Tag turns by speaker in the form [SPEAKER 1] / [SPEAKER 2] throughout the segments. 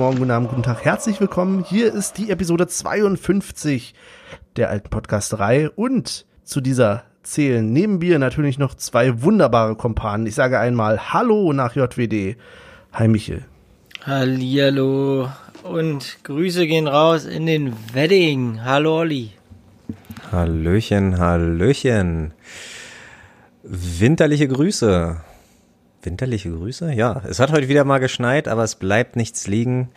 [SPEAKER 1] Morgen, guten Abend, guten Tag. Herzlich willkommen. Hier ist die Episode 52 der alten Podcasterei und zu dieser zählen neben Bier natürlich noch zwei wunderbare Kompanen. Ich sage einmal Hallo nach JWD. Hi Michel.
[SPEAKER 2] Hallihallo und Grüße gehen raus in den Wedding. Hallo Olli.
[SPEAKER 3] Hallöchen, Hallöchen. Winterliche Grüße. Winterliche Grüße? Ja, es hat heute wieder mal geschneit, aber es bleibt nichts liegen.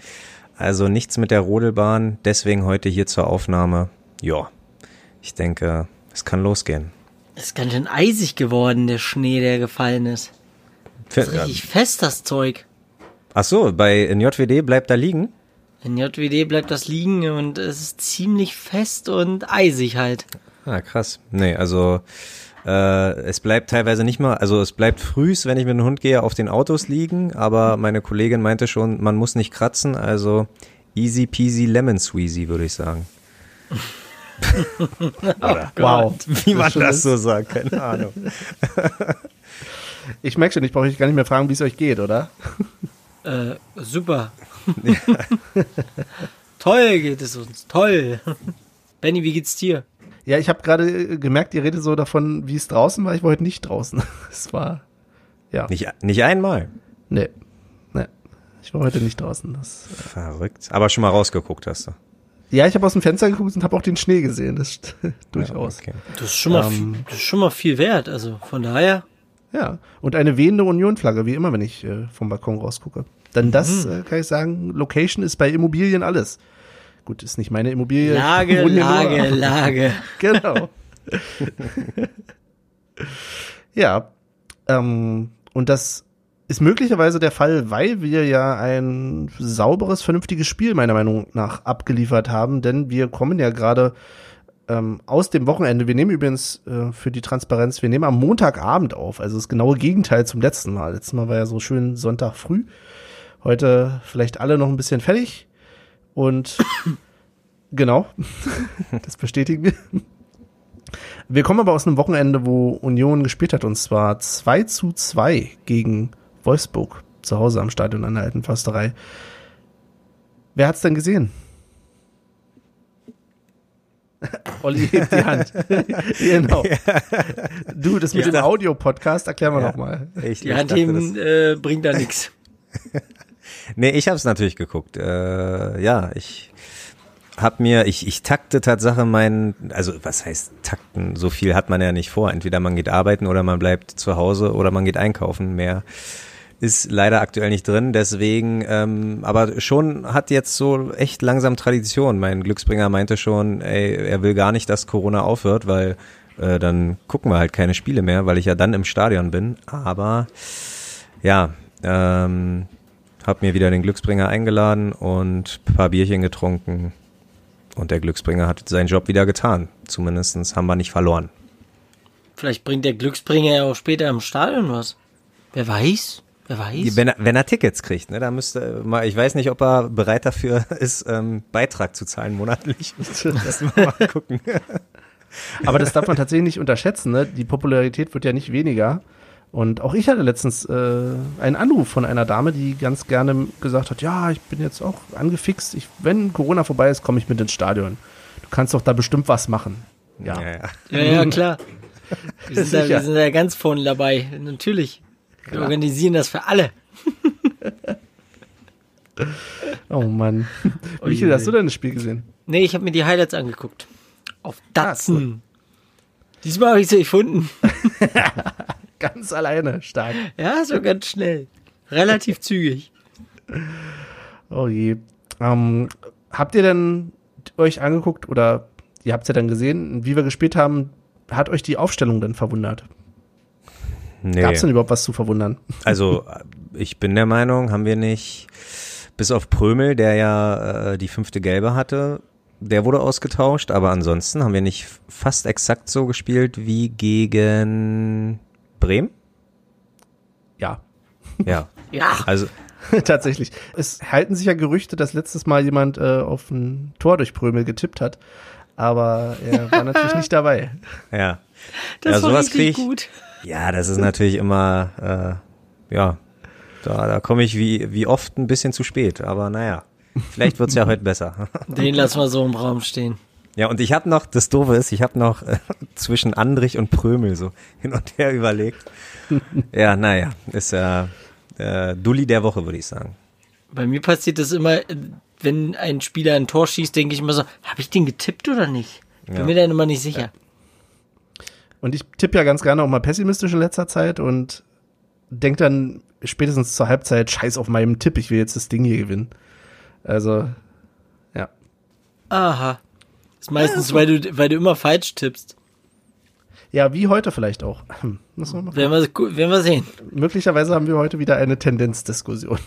[SPEAKER 3] Also nichts mit der Rodelbahn. Deswegen heute hier zur Aufnahme. Ja, ich denke, es kann losgehen.
[SPEAKER 2] Es ist ganz schön eisig geworden, der Schnee, der gefallen ist. Das ist richtig fest, das Zeug.
[SPEAKER 3] Ach so, bei in JWD bleibt da liegen?
[SPEAKER 2] In JWD bleibt das liegen und es ist ziemlich fest und eisig halt.
[SPEAKER 3] Ah, krass. Nee, also äh, es bleibt teilweise nicht mal, also es bleibt frühs, wenn ich mit dem Hund gehe, auf den Autos liegen, aber meine Kollegin meinte schon, man muss nicht kratzen, also easy peasy lemon squeezy, würde ich sagen.
[SPEAKER 1] Oder, wow.
[SPEAKER 3] Wie man das so sagt, keine Ahnung.
[SPEAKER 1] Ich merke schon, ich brauche euch gar nicht mehr fragen, wie es euch geht, oder?
[SPEAKER 2] Äh, super. toll geht es uns, toll. Benny, wie geht's dir?
[SPEAKER 1] Ja, ich habe gerade gemerkt, ihr redet so davon, wie es draußen war. Ich war heute nicht draußen. Es war, ja.
[SPEAKER 3] Nicht, nicht einmal.
[SPEAKER 1] Nee. Nee. Ich war heute nicht draußen. Das,
[SPEAKER 3] äh Verrückt. Aber schon mal rausgeguckt hast du.
[SPEAKER 1] Ja, ich habe aus dem Fenster geguckt und habe auch den Schnee gesehen. Das durchaus.
[SPEAKER 2] Ja, okay. Das ist schon mal, ähm, das ist schon mal viel wert. Also von daher.
[SPEAKER 1] Ja. Und eine wehende Union-Flagge, wie immer, wenn ich äh, vom Balkon rausgucke. Denn das, mhm. äh, kann ich sagen, Location ist bei Immobilien alles. Gut, ist nicht meine Immobilie.
[SPEAKER 2] Lage, Lage, nur, Lage.
[SPEAKER 1] genau. ja. Ähm, und das ist möglicherweise der Fall, weil wir ja ein sauberes, vernünftiges Spiel meiner Meinung nach abgeliefert haben, denn wir kommen ja gerade ähm, aus dem Wochenende. Wir nehmen übrigens äh, für die Transparenz, wir nehmen am Montagabend auf, also das genaue Gegenteil zum letzten Mal. Letztes Mal war ja so schön Sonntag früh. Heute vielleicht alle noch ein bisschen fertig. Und genau, das bestätigen wir. Wir kommen aber aus einem Wochenende, wo Union gespielt hat, und zwar 2 zu 2 gegen Wolfsburg, zu Hause am Stadion an der Alten Försterei. Wer hat's denn gesehen? Olli hebt die Hand. genau. Du, das mit ja. dem Audio-Podcast, erklären wir ja. nochmal.
[SPEAKER 2] Die Hand heben äh, bringt da nichts.
[SPEAKER 3] Nee, ich habe es natürlich geguckt. Äh, ja, ich hab mir, ich, ich takte Tatsache meinen, also was heißt takten? So viel hat man ja nicht vor. Entweder man geht arbeiten oder man bleibt zu Hause oder man geht einkaufen. Mehr ist leider aktuell nicht drin. Deswegen, ähm, aber schon hat jetzt so echt langsam Tradition. Mein Glücksbringer meinte schon, ey, er will gar nicht, dass Corona aufhört, weil äh, dann gucken wir halt keine Spiele mehr, weil ich ja dann im Stadion bin. Aber ja, ähm, hab mir wieder den Glücksbringer eingeladen und ein paar Bierchen getrunken. Und der Glücksbringer hat seinen Job wieder getan. Zumindest haben wir nicht verloren.
[SPEAKER 2] Vielleicht bringt der Glücksbringer ja auch später im Stadion was. Wer weiß? Wer weiß?
[SPEAKER 3] Wenn er, wenn er Tickets kriegt, ne, da müsste mal, ich weiß nicht, ob er bereit dafür ist, ähm, Beitrag zu zahlen monatlich. Lass mal
[SPEAKER 1] gucken. Aber das darf man tatsächlich nicht unterschätzen, ne? Die Popularität wird ja nicht weniger. Und auch ich hatte letztens äh, einen Anruf von einer Dame, die ganz gerne gesagt hat, ja, ich bin jetzt auch angefixt. Ich, wenn Corona vorbei ist, komme ich mit ins Stadion. Du kannst doch da bestimmt was machen.
[SPEAKER 2] Ja, ja, ja. ja, ja klar. Wir sind, da, wir sind da ganz vorne dabei. Natürlich. Wir klar. organisieren das für alle.
[SPEAKER 1] oh Mann. Oh Michael, hast du denn das Spiel gesehen?
[SPEAKER 2] Nee, ich habe mir die Highlights angeguckt. Auf Datsen. Ah, cool. Diesmal habe ich sie gefunden.
[SPEAKER 1] Ganz alleine, stark.
[SPEAKER 2] Ja, so ganz schnell. Relativ zügig.
[SPEAKER 1] Oh je. Ähm, habt ihr denn euch angeguckt oder ihr habt es ja dann gesehen, wie wir gespielt haben, hat euch die Aufstellung denn verwundert? Nee. Gab es denn überhaupt was zu verwundern?
[SPEAKER 3] Also, ich bin der Meinung, haben wir nicht, bis auf Prömel, der ja äh, die fünfte Gelbe hatte, der wurde ausgetauscht, aber ansonsten haben wir nicht fast exakt so gespielt wie gegen Bremen?
[SPEAKER 1] Ja.
[SPEAKER 3] Ja.
[SPEAKER 2] ja.
[SPEAKER 3] Also
[SPEAKER 1] tatsächlich. Es halten sich ja Gerüchte, dass letztes Mal jemand äh, auf ein Tor durch Prömel getippt hat, aber er war natürlich nicht dabei.
[SPEAKER 3] Ja.
[SPEAKER 2] Das
[SPEAKER 3] ja,
[SPEAKER 2] war richtig gut.
[SPEAKER 3] Ja, das ist natürlich immer, äh, ja, da, da komme ich wie, wie oft ein bisschen zu spät, aber naja. Vielleicht wird's ja heute besser.
[SPEAKER 2] Den lassen wir so im Raum stehen.
[SPEAKER 3] Ja, und ich habe noch, das Doofe ist, ich habe noch äh, zwischen Andrich und Prömel so hin und her überlegt. ja, naja, ist ja äh, Dulli der Woche, würde ich sagen.
[SPEAKER 2] Bei mir passiert das immer, wenn ein Spieler ein Tor schießt, denke ich immer so, habe ich den getippt oder nicht? Bin
[SPEAKER 3] Ja.
[SPEAKER 2] mir dann immer nicht sicher.
[SPEAKER 1] Und ich tippe ja ganz gerne auch mal pessimistisch in letzter Zeit und denk dann spätestens zur Halbzeit, scheiß auf meinem Tipp, ich will jetzt das Ding hier gewinnen. Also, ja.
[SPEAKER 2] Aha. Ist meistens, weil du, weil du immer falsch tippst.
[SPEAKER 1] Ja, wie heute vielleicht auch. Hm, Müssen wir
[SPEAKER 2] Werden wir, werden wir sehen.
[SPEAKER 1] Möglicherweise haben wir heute wieder eine Tendenzdiskussion.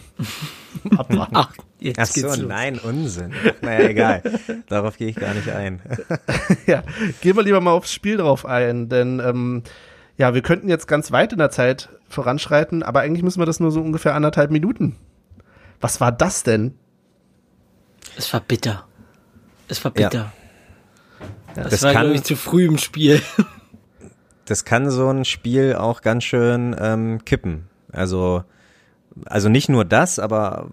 [SPEAKER 1] Abwarten.
[SPEAKER 2] Ach, jetzt
[SPEAKER 3] Ach so,
[SPEAKER 2] geht's los.
[SPEAKER 3] nein, Unsinn. Naja, egal. Darauf gehe ich gar nicht ein.
[SPEAKER 1] ja, gehen wir lieber mal aufs Spiel drauf ein, denn ähm, ja, wir könnten jetzt ganz weit in der Zeit voranschreiten, aber eigentlich müssen wir das nur so ungefähr anderthalb Minuten. Was war das denn?
[SPEAKER 2] Es war bitter. Es war
[SPEAKER 3] Ja.
[SPEAKER 2] Das,
[SPEAKER 3] Das
[SPEAKER 2] war,
[SPEAKER 3] kann-
[SPEAKER 2] ich, zu früh im Spiel.
[SPEAKER 3] Das kann so ein Spiel auch ganz schön ähm, kippen. Also, also nicht nur das, aber,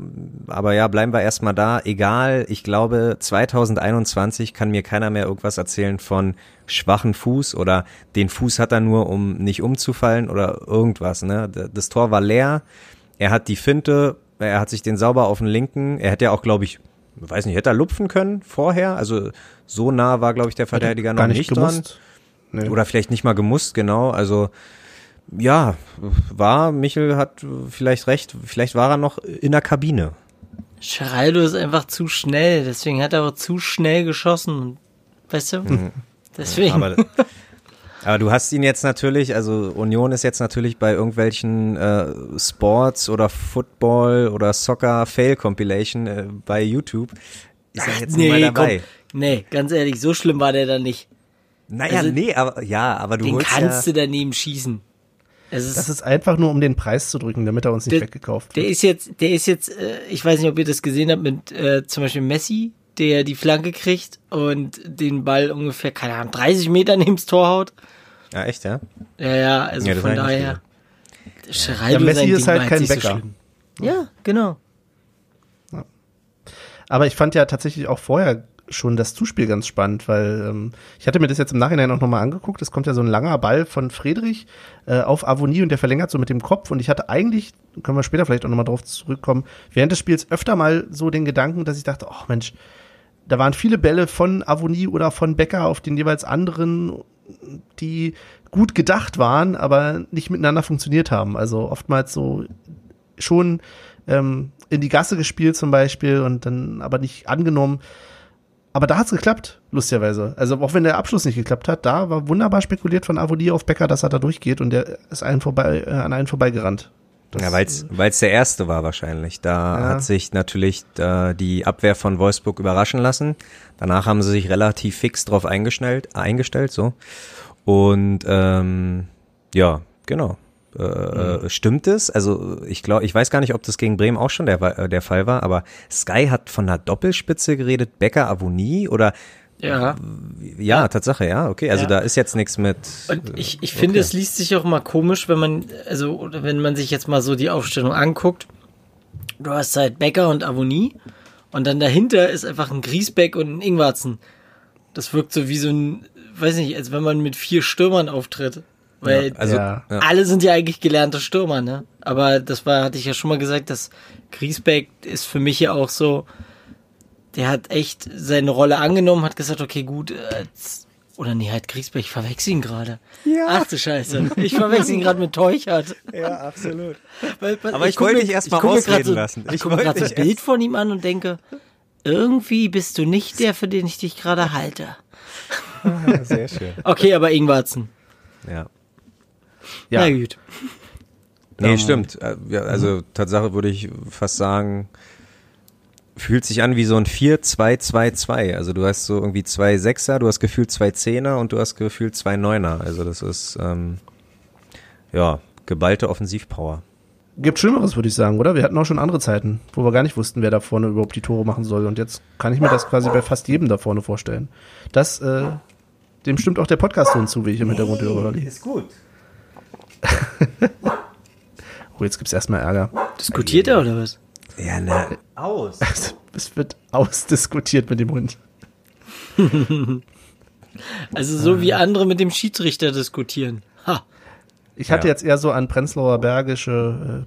[SPEAKER 3] aber ja, bleiben wir erstmal da. Egal, ich glaube, 2021 kann mir keiner mehr irgendwas erzählen von schwachen Fuß oder den Fuß hat er nur, um nicht umzufallen oder irgendwas. Ne? Das Tor war leer. Er hat die Finte, er hat sich den sauber auf den linken. Er hätte ja auch, glaube ich, weiß nicht, hätte er lupfen können vorher. Also so nah war, glaube ich, der Verteidiger noch nicht, dran.
[SPEAKER 1] Nee.
[SPEAKER 3] Oder vielleicht nicht mal gemusst, genau. Also ja, war, Michel hat vielleicht recht, vielleicht war er noch in der Kabine.
[SPEAKER 2] Geraldo ist einfach zu schnell, deswegen hat er auch zu schnell geschossen. Weißt du? Deswegen.
[SPEAKER 3] Aber, aber du hast ihn jetzt natürlich, also Union ist jetzt natürlich bei irgendwelchen äh, Sports oder Football oder Soccer Fail Compilation äh, bei YouTube. Ist er jetzt
[SPEAKER 2] nee,
[SPEAKER 3] nicht mal dabei.
[SPEAKER 2] komm. Nee, ganz ehrlich, so schlimm war der dann nicht.
[SPEAKER 3] Naja,
[SPEAKER 2] Also,
[SPEAKER 3] nee, aber ja, aber du
[SPEAKER 2] Den
[SPEAKER 3] holst
[SPEAKER 2] kannst
[SPEAKER 3] ja,
[SPEAKER 2] du daneben schießen. Es ist,
[SPEAKER 1] Das ist einfach nur, um den Preis zu drücken, damit er uns nicht
[SPEAKER 2] Der-
[SPEAKER 1] weggekauft
[SPEAKER 2] der
[SPEAKER 1] wird.
[SPEAKER 2] ist jetzt, der ist jetzt, äh, ich weiß nicht, ob ihr das gesehen habt mit äh, zum Beispiel Messi, der die Flanke kriegt und den Ball ungefähr, keine Ahnung, 30 Meter neben das Tor haut.
[SPEAKER 3] Ja, echt, ja?
[SPEAKER 2] Ja, ja, also
[SPEAKER 3] Ja,
[SPEAKER 2] von daher. Geraldo,
[SPEAKER 1] Ja, Messi ist
[SPEAKER 2] Ding
[SPEAKER 1] halt kein Bäcker.
[SPEAKER 2] So ja, genau.
[SPEAKER 1] Aber ich fand ja tatsächlich auch vorher schon das Zuspiel ganz spannend, weil ähm, ich hatte mir das jetzt im Nachhinein auch nochmal angeguckt. Es kommt ja so ein langer Ball von Friedrich äh, auf Avonie und der verlängert so mit dem Kopf. Und ich hatte eigentlich, können wir später vielleicht auch nochmal drauf zurückkommen, während des Spiels öfter mal so den Gedanken, dass ich dachte, oh Mensch, da waren viele Bälle von Avonie oder von Becker auf den jeweils anderen, die gut gedacht waren, aber nicht miteinander funktioniert haben. Also oftmals so schon ähm, in die Gasse gespielt zum Beispiel und dann aber nicht angenommen. Aber da hat's geklappt, lustigerweise. Also auch wenn der Abschluss nicht geklappt hat, da war wunderbar spekuliert von Avodi auf Becker, dass er da durchgeht und der ist einen vorbei, äh, an einen vorbeigerannt. Das,
[SPEAKER 3] Ja, weil es der erste war wahrscheinlich. Da
[SPEAKER 1] Ja.
[SPEAKER 3] hat sich natürlich äh, die Abwehr von Wolfsburg überraschen lassen. Danach haben sie sich relativ fix drauf eingestellt, eingestellt so. Und ähm, ja, genau. Äh, äh, Stimmt es? Also ich glaube, ich weiß gar nicht, ob das gegen Bremen auch schon der, äh, der Fall war, aber Sky hat von einer Doppelspitze geredet, Becker Avonie oder
[SPEAKER 2] Ja.
[SPEAKER 3] ja, Tatsache, ja, okay. Also
[SPEAKER 2] Ja.
[SPEAKER 3] da ist jetzt nichts mit.
[SPEAKER 2] Und ich, ich finde, es liest sich auch mal komisch, wenn man, also, oder wenn man sich jetzt mal so die Aufstellung anguckt. Du hast halt Becker und Avonie und dann dahinter ist einfach ein Griesbeck und ein Ingwarzen. Das wirkt so wie so ein, weiß nicht, als wenn man mit vier Stürmern auftritt. Weil
[SPEAKER 3] Ja, also
[SPEAKER 1] ja.
[SPEAKER 2] alle sind ja eigentlich gelernte Stürmer, ne? Aber das war, hatte ich ja schon mal gesagt, dass Griesbeck ist für mich ja auch so, der hat echt seine Rolle angenommen, hat gesagt, okay, gut, äh, oder nee, halt Griesbeck, ich verwechsel ihn gerade.
[SPEAKER 3] Ja.
[SPEAKER 2] Ach du Scheiße, ich verwechsel ihn gerade mit Teuchert.
[SPEAKER 3] ja, absolut.
[SPEAKER 2] Weil, weil
[SPEAKER 3] Aber ich
[SPEAKER 2] guck
[SPEAKER 3] wollte dich erst mal
[SPEAKER 2] guck mir grad
[SPEAKER 3] ausreden
[SPEAKER 2] so,
[SPEAKER 3] lassen.
[SPEAKER 2] Ich,
[SPEAKER 3] Ich
[SPEAKER 2] gucke gerade
[SPEAKER 3] dich
[SPEAKER 2] Bild von ihm an und denke, irgendwie bist du nicht der, für den ich dich gerade halte.
[SPEAKER 3] Sehr schön.
[SPEAKER 2] Okay, aber Ingwarzen.
[SPEAKER 3] Ja.
[SPEAKER 1] Ja.
[SPEAKER 2] Na gut.
[SPEAKER 3] Nee, stimmt. Äh, Ja, also Tatsache würde ich fast sagen, fühlt sich an wie so ein 4-2-2-2. Also du hast so irgendwie zwei Sechser, du hast gefühlt zwei Zehner und du hast gefühlt zwei Neuner. Also das ist ähm, ja geballte Offensivpower.
[SPEAKER 1] Gibt Schlimmeres, würde ich sagen, oder? Wir hatten auch schon andere Zeiten, wo wir gar nicht wussten, wer da vorne überhaupt die Tore machen soll. Und jetzt kann ich mir das quasi bei fast jedem da vorne vorstellen. Das, äh, dem stimmt auch der Podcast-Ton zu, wie ich im Hintergrund höre. Olli.
[SPEAKER 3] Ist gut.
[SPEAKER 1] Oh, jetzt gibt's erstmal Ärger.
[SPEAKER 2] Diskutiert er oder was?
[SPEAKER 3] Ja, na, aus.
[SPEAKER 1] Also, es wird ausdiskutiert mit dem Hund.
[SPEAKER 2] Also so wie andere mit dem Schiedsrichter diskutieren. Ha.
[SPEAKER 1] Ich hatte
[SPEAKER 3] Ja.
[SPEAKER 1] jetzt eher so an Prenzlauer Bergische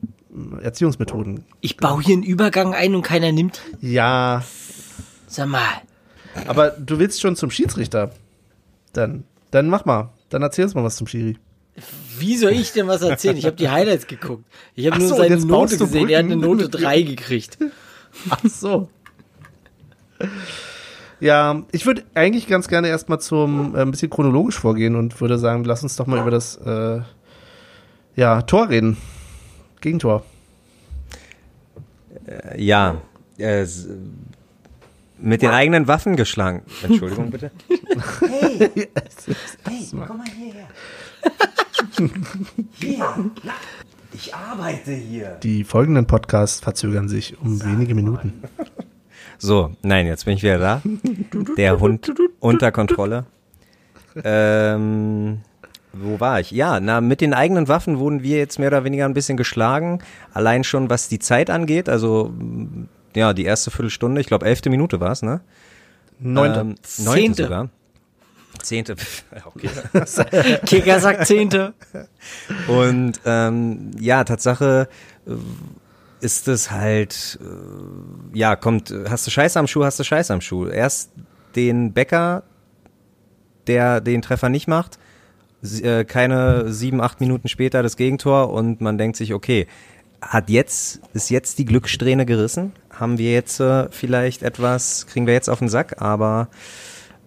[SPEAKER 1] äh, Erziehungsmethoden.
[SPEAKER 2] Ich baue hier einen Übergang ein und keiner nimmt.
[SPEAKER 1] Ja,
[SPEAKER 2] Sag mal.
[SPEAKER 1] aber du willst schon zum Schiedsrichter. Dann, dann mach mal. Dann erzähl uns mal was zum Schiri.
[SPEAKER 2] Wie soll ich denn was erzählen? Ich habe die Highlights geguckt. Ich habe nur
[SPEAKER 1] so,
[SPEAKER 2] seine Note gesehen. Er hat eine. Note 3 gekriegt.
[SPEAKER 1] Ach so. Ja, ich würde eigentlich ganz gerne erstmal zum äh, ein bisschen chronologisch vorgehen und würde sagen, lass uns doch mal über das äh, ja, Tor reden. Gegentor.
[SPEAKER 3] Ja, äh, mit den eigenen Waffen geschlagen. Entschuldigung bitte.
[SPEAKER 1] hey,
[SPEAKER 3] komm mal hierher. Ich arbeite hier.
[SPEAKER 1] Die folgenden Podcasts verzögern sich um wenige Minuten.
[SPEAKER 3] So, nein, jetzt bin ich wieder da. Der Hund unter Kontrolle. Ähm, wo war ich? Ja, na, mit den eigenen Waffen wurden wir jetzt mehr oder weniger ein bisschen geschlagen. Allein schon was die Zeit angeht, also ja, die erste Viertelstunde, ich glaube elfte Minute war es, ne?
[SPEAKER 1] Neunte.
[SPEAKER 3] Ähm, neunte
[SPEAKER 2] Zehnte.
[SPEAKER 3] sogar. Zehnte, okay.
[SPEAKER 2] Kicker sagt Zehnte.
[SPEAKER 3] Und ähm, ja, Tatsache äh, ist es halt, äh, ja, kommt, hast du Scheiße am Schuh, hast du Scheiße am Schuh. Erst den Bäcker, der den Treffer nicht macht, äh, keine sieben, acht Minuten später das Gegentor und man denkt sich, okay, hat jetzt, ist jetzt die Glückssträhne gerissen? Haben wir jetzt äh, vielleicht etwas, kriegen wir jetzt auf den Sack, aber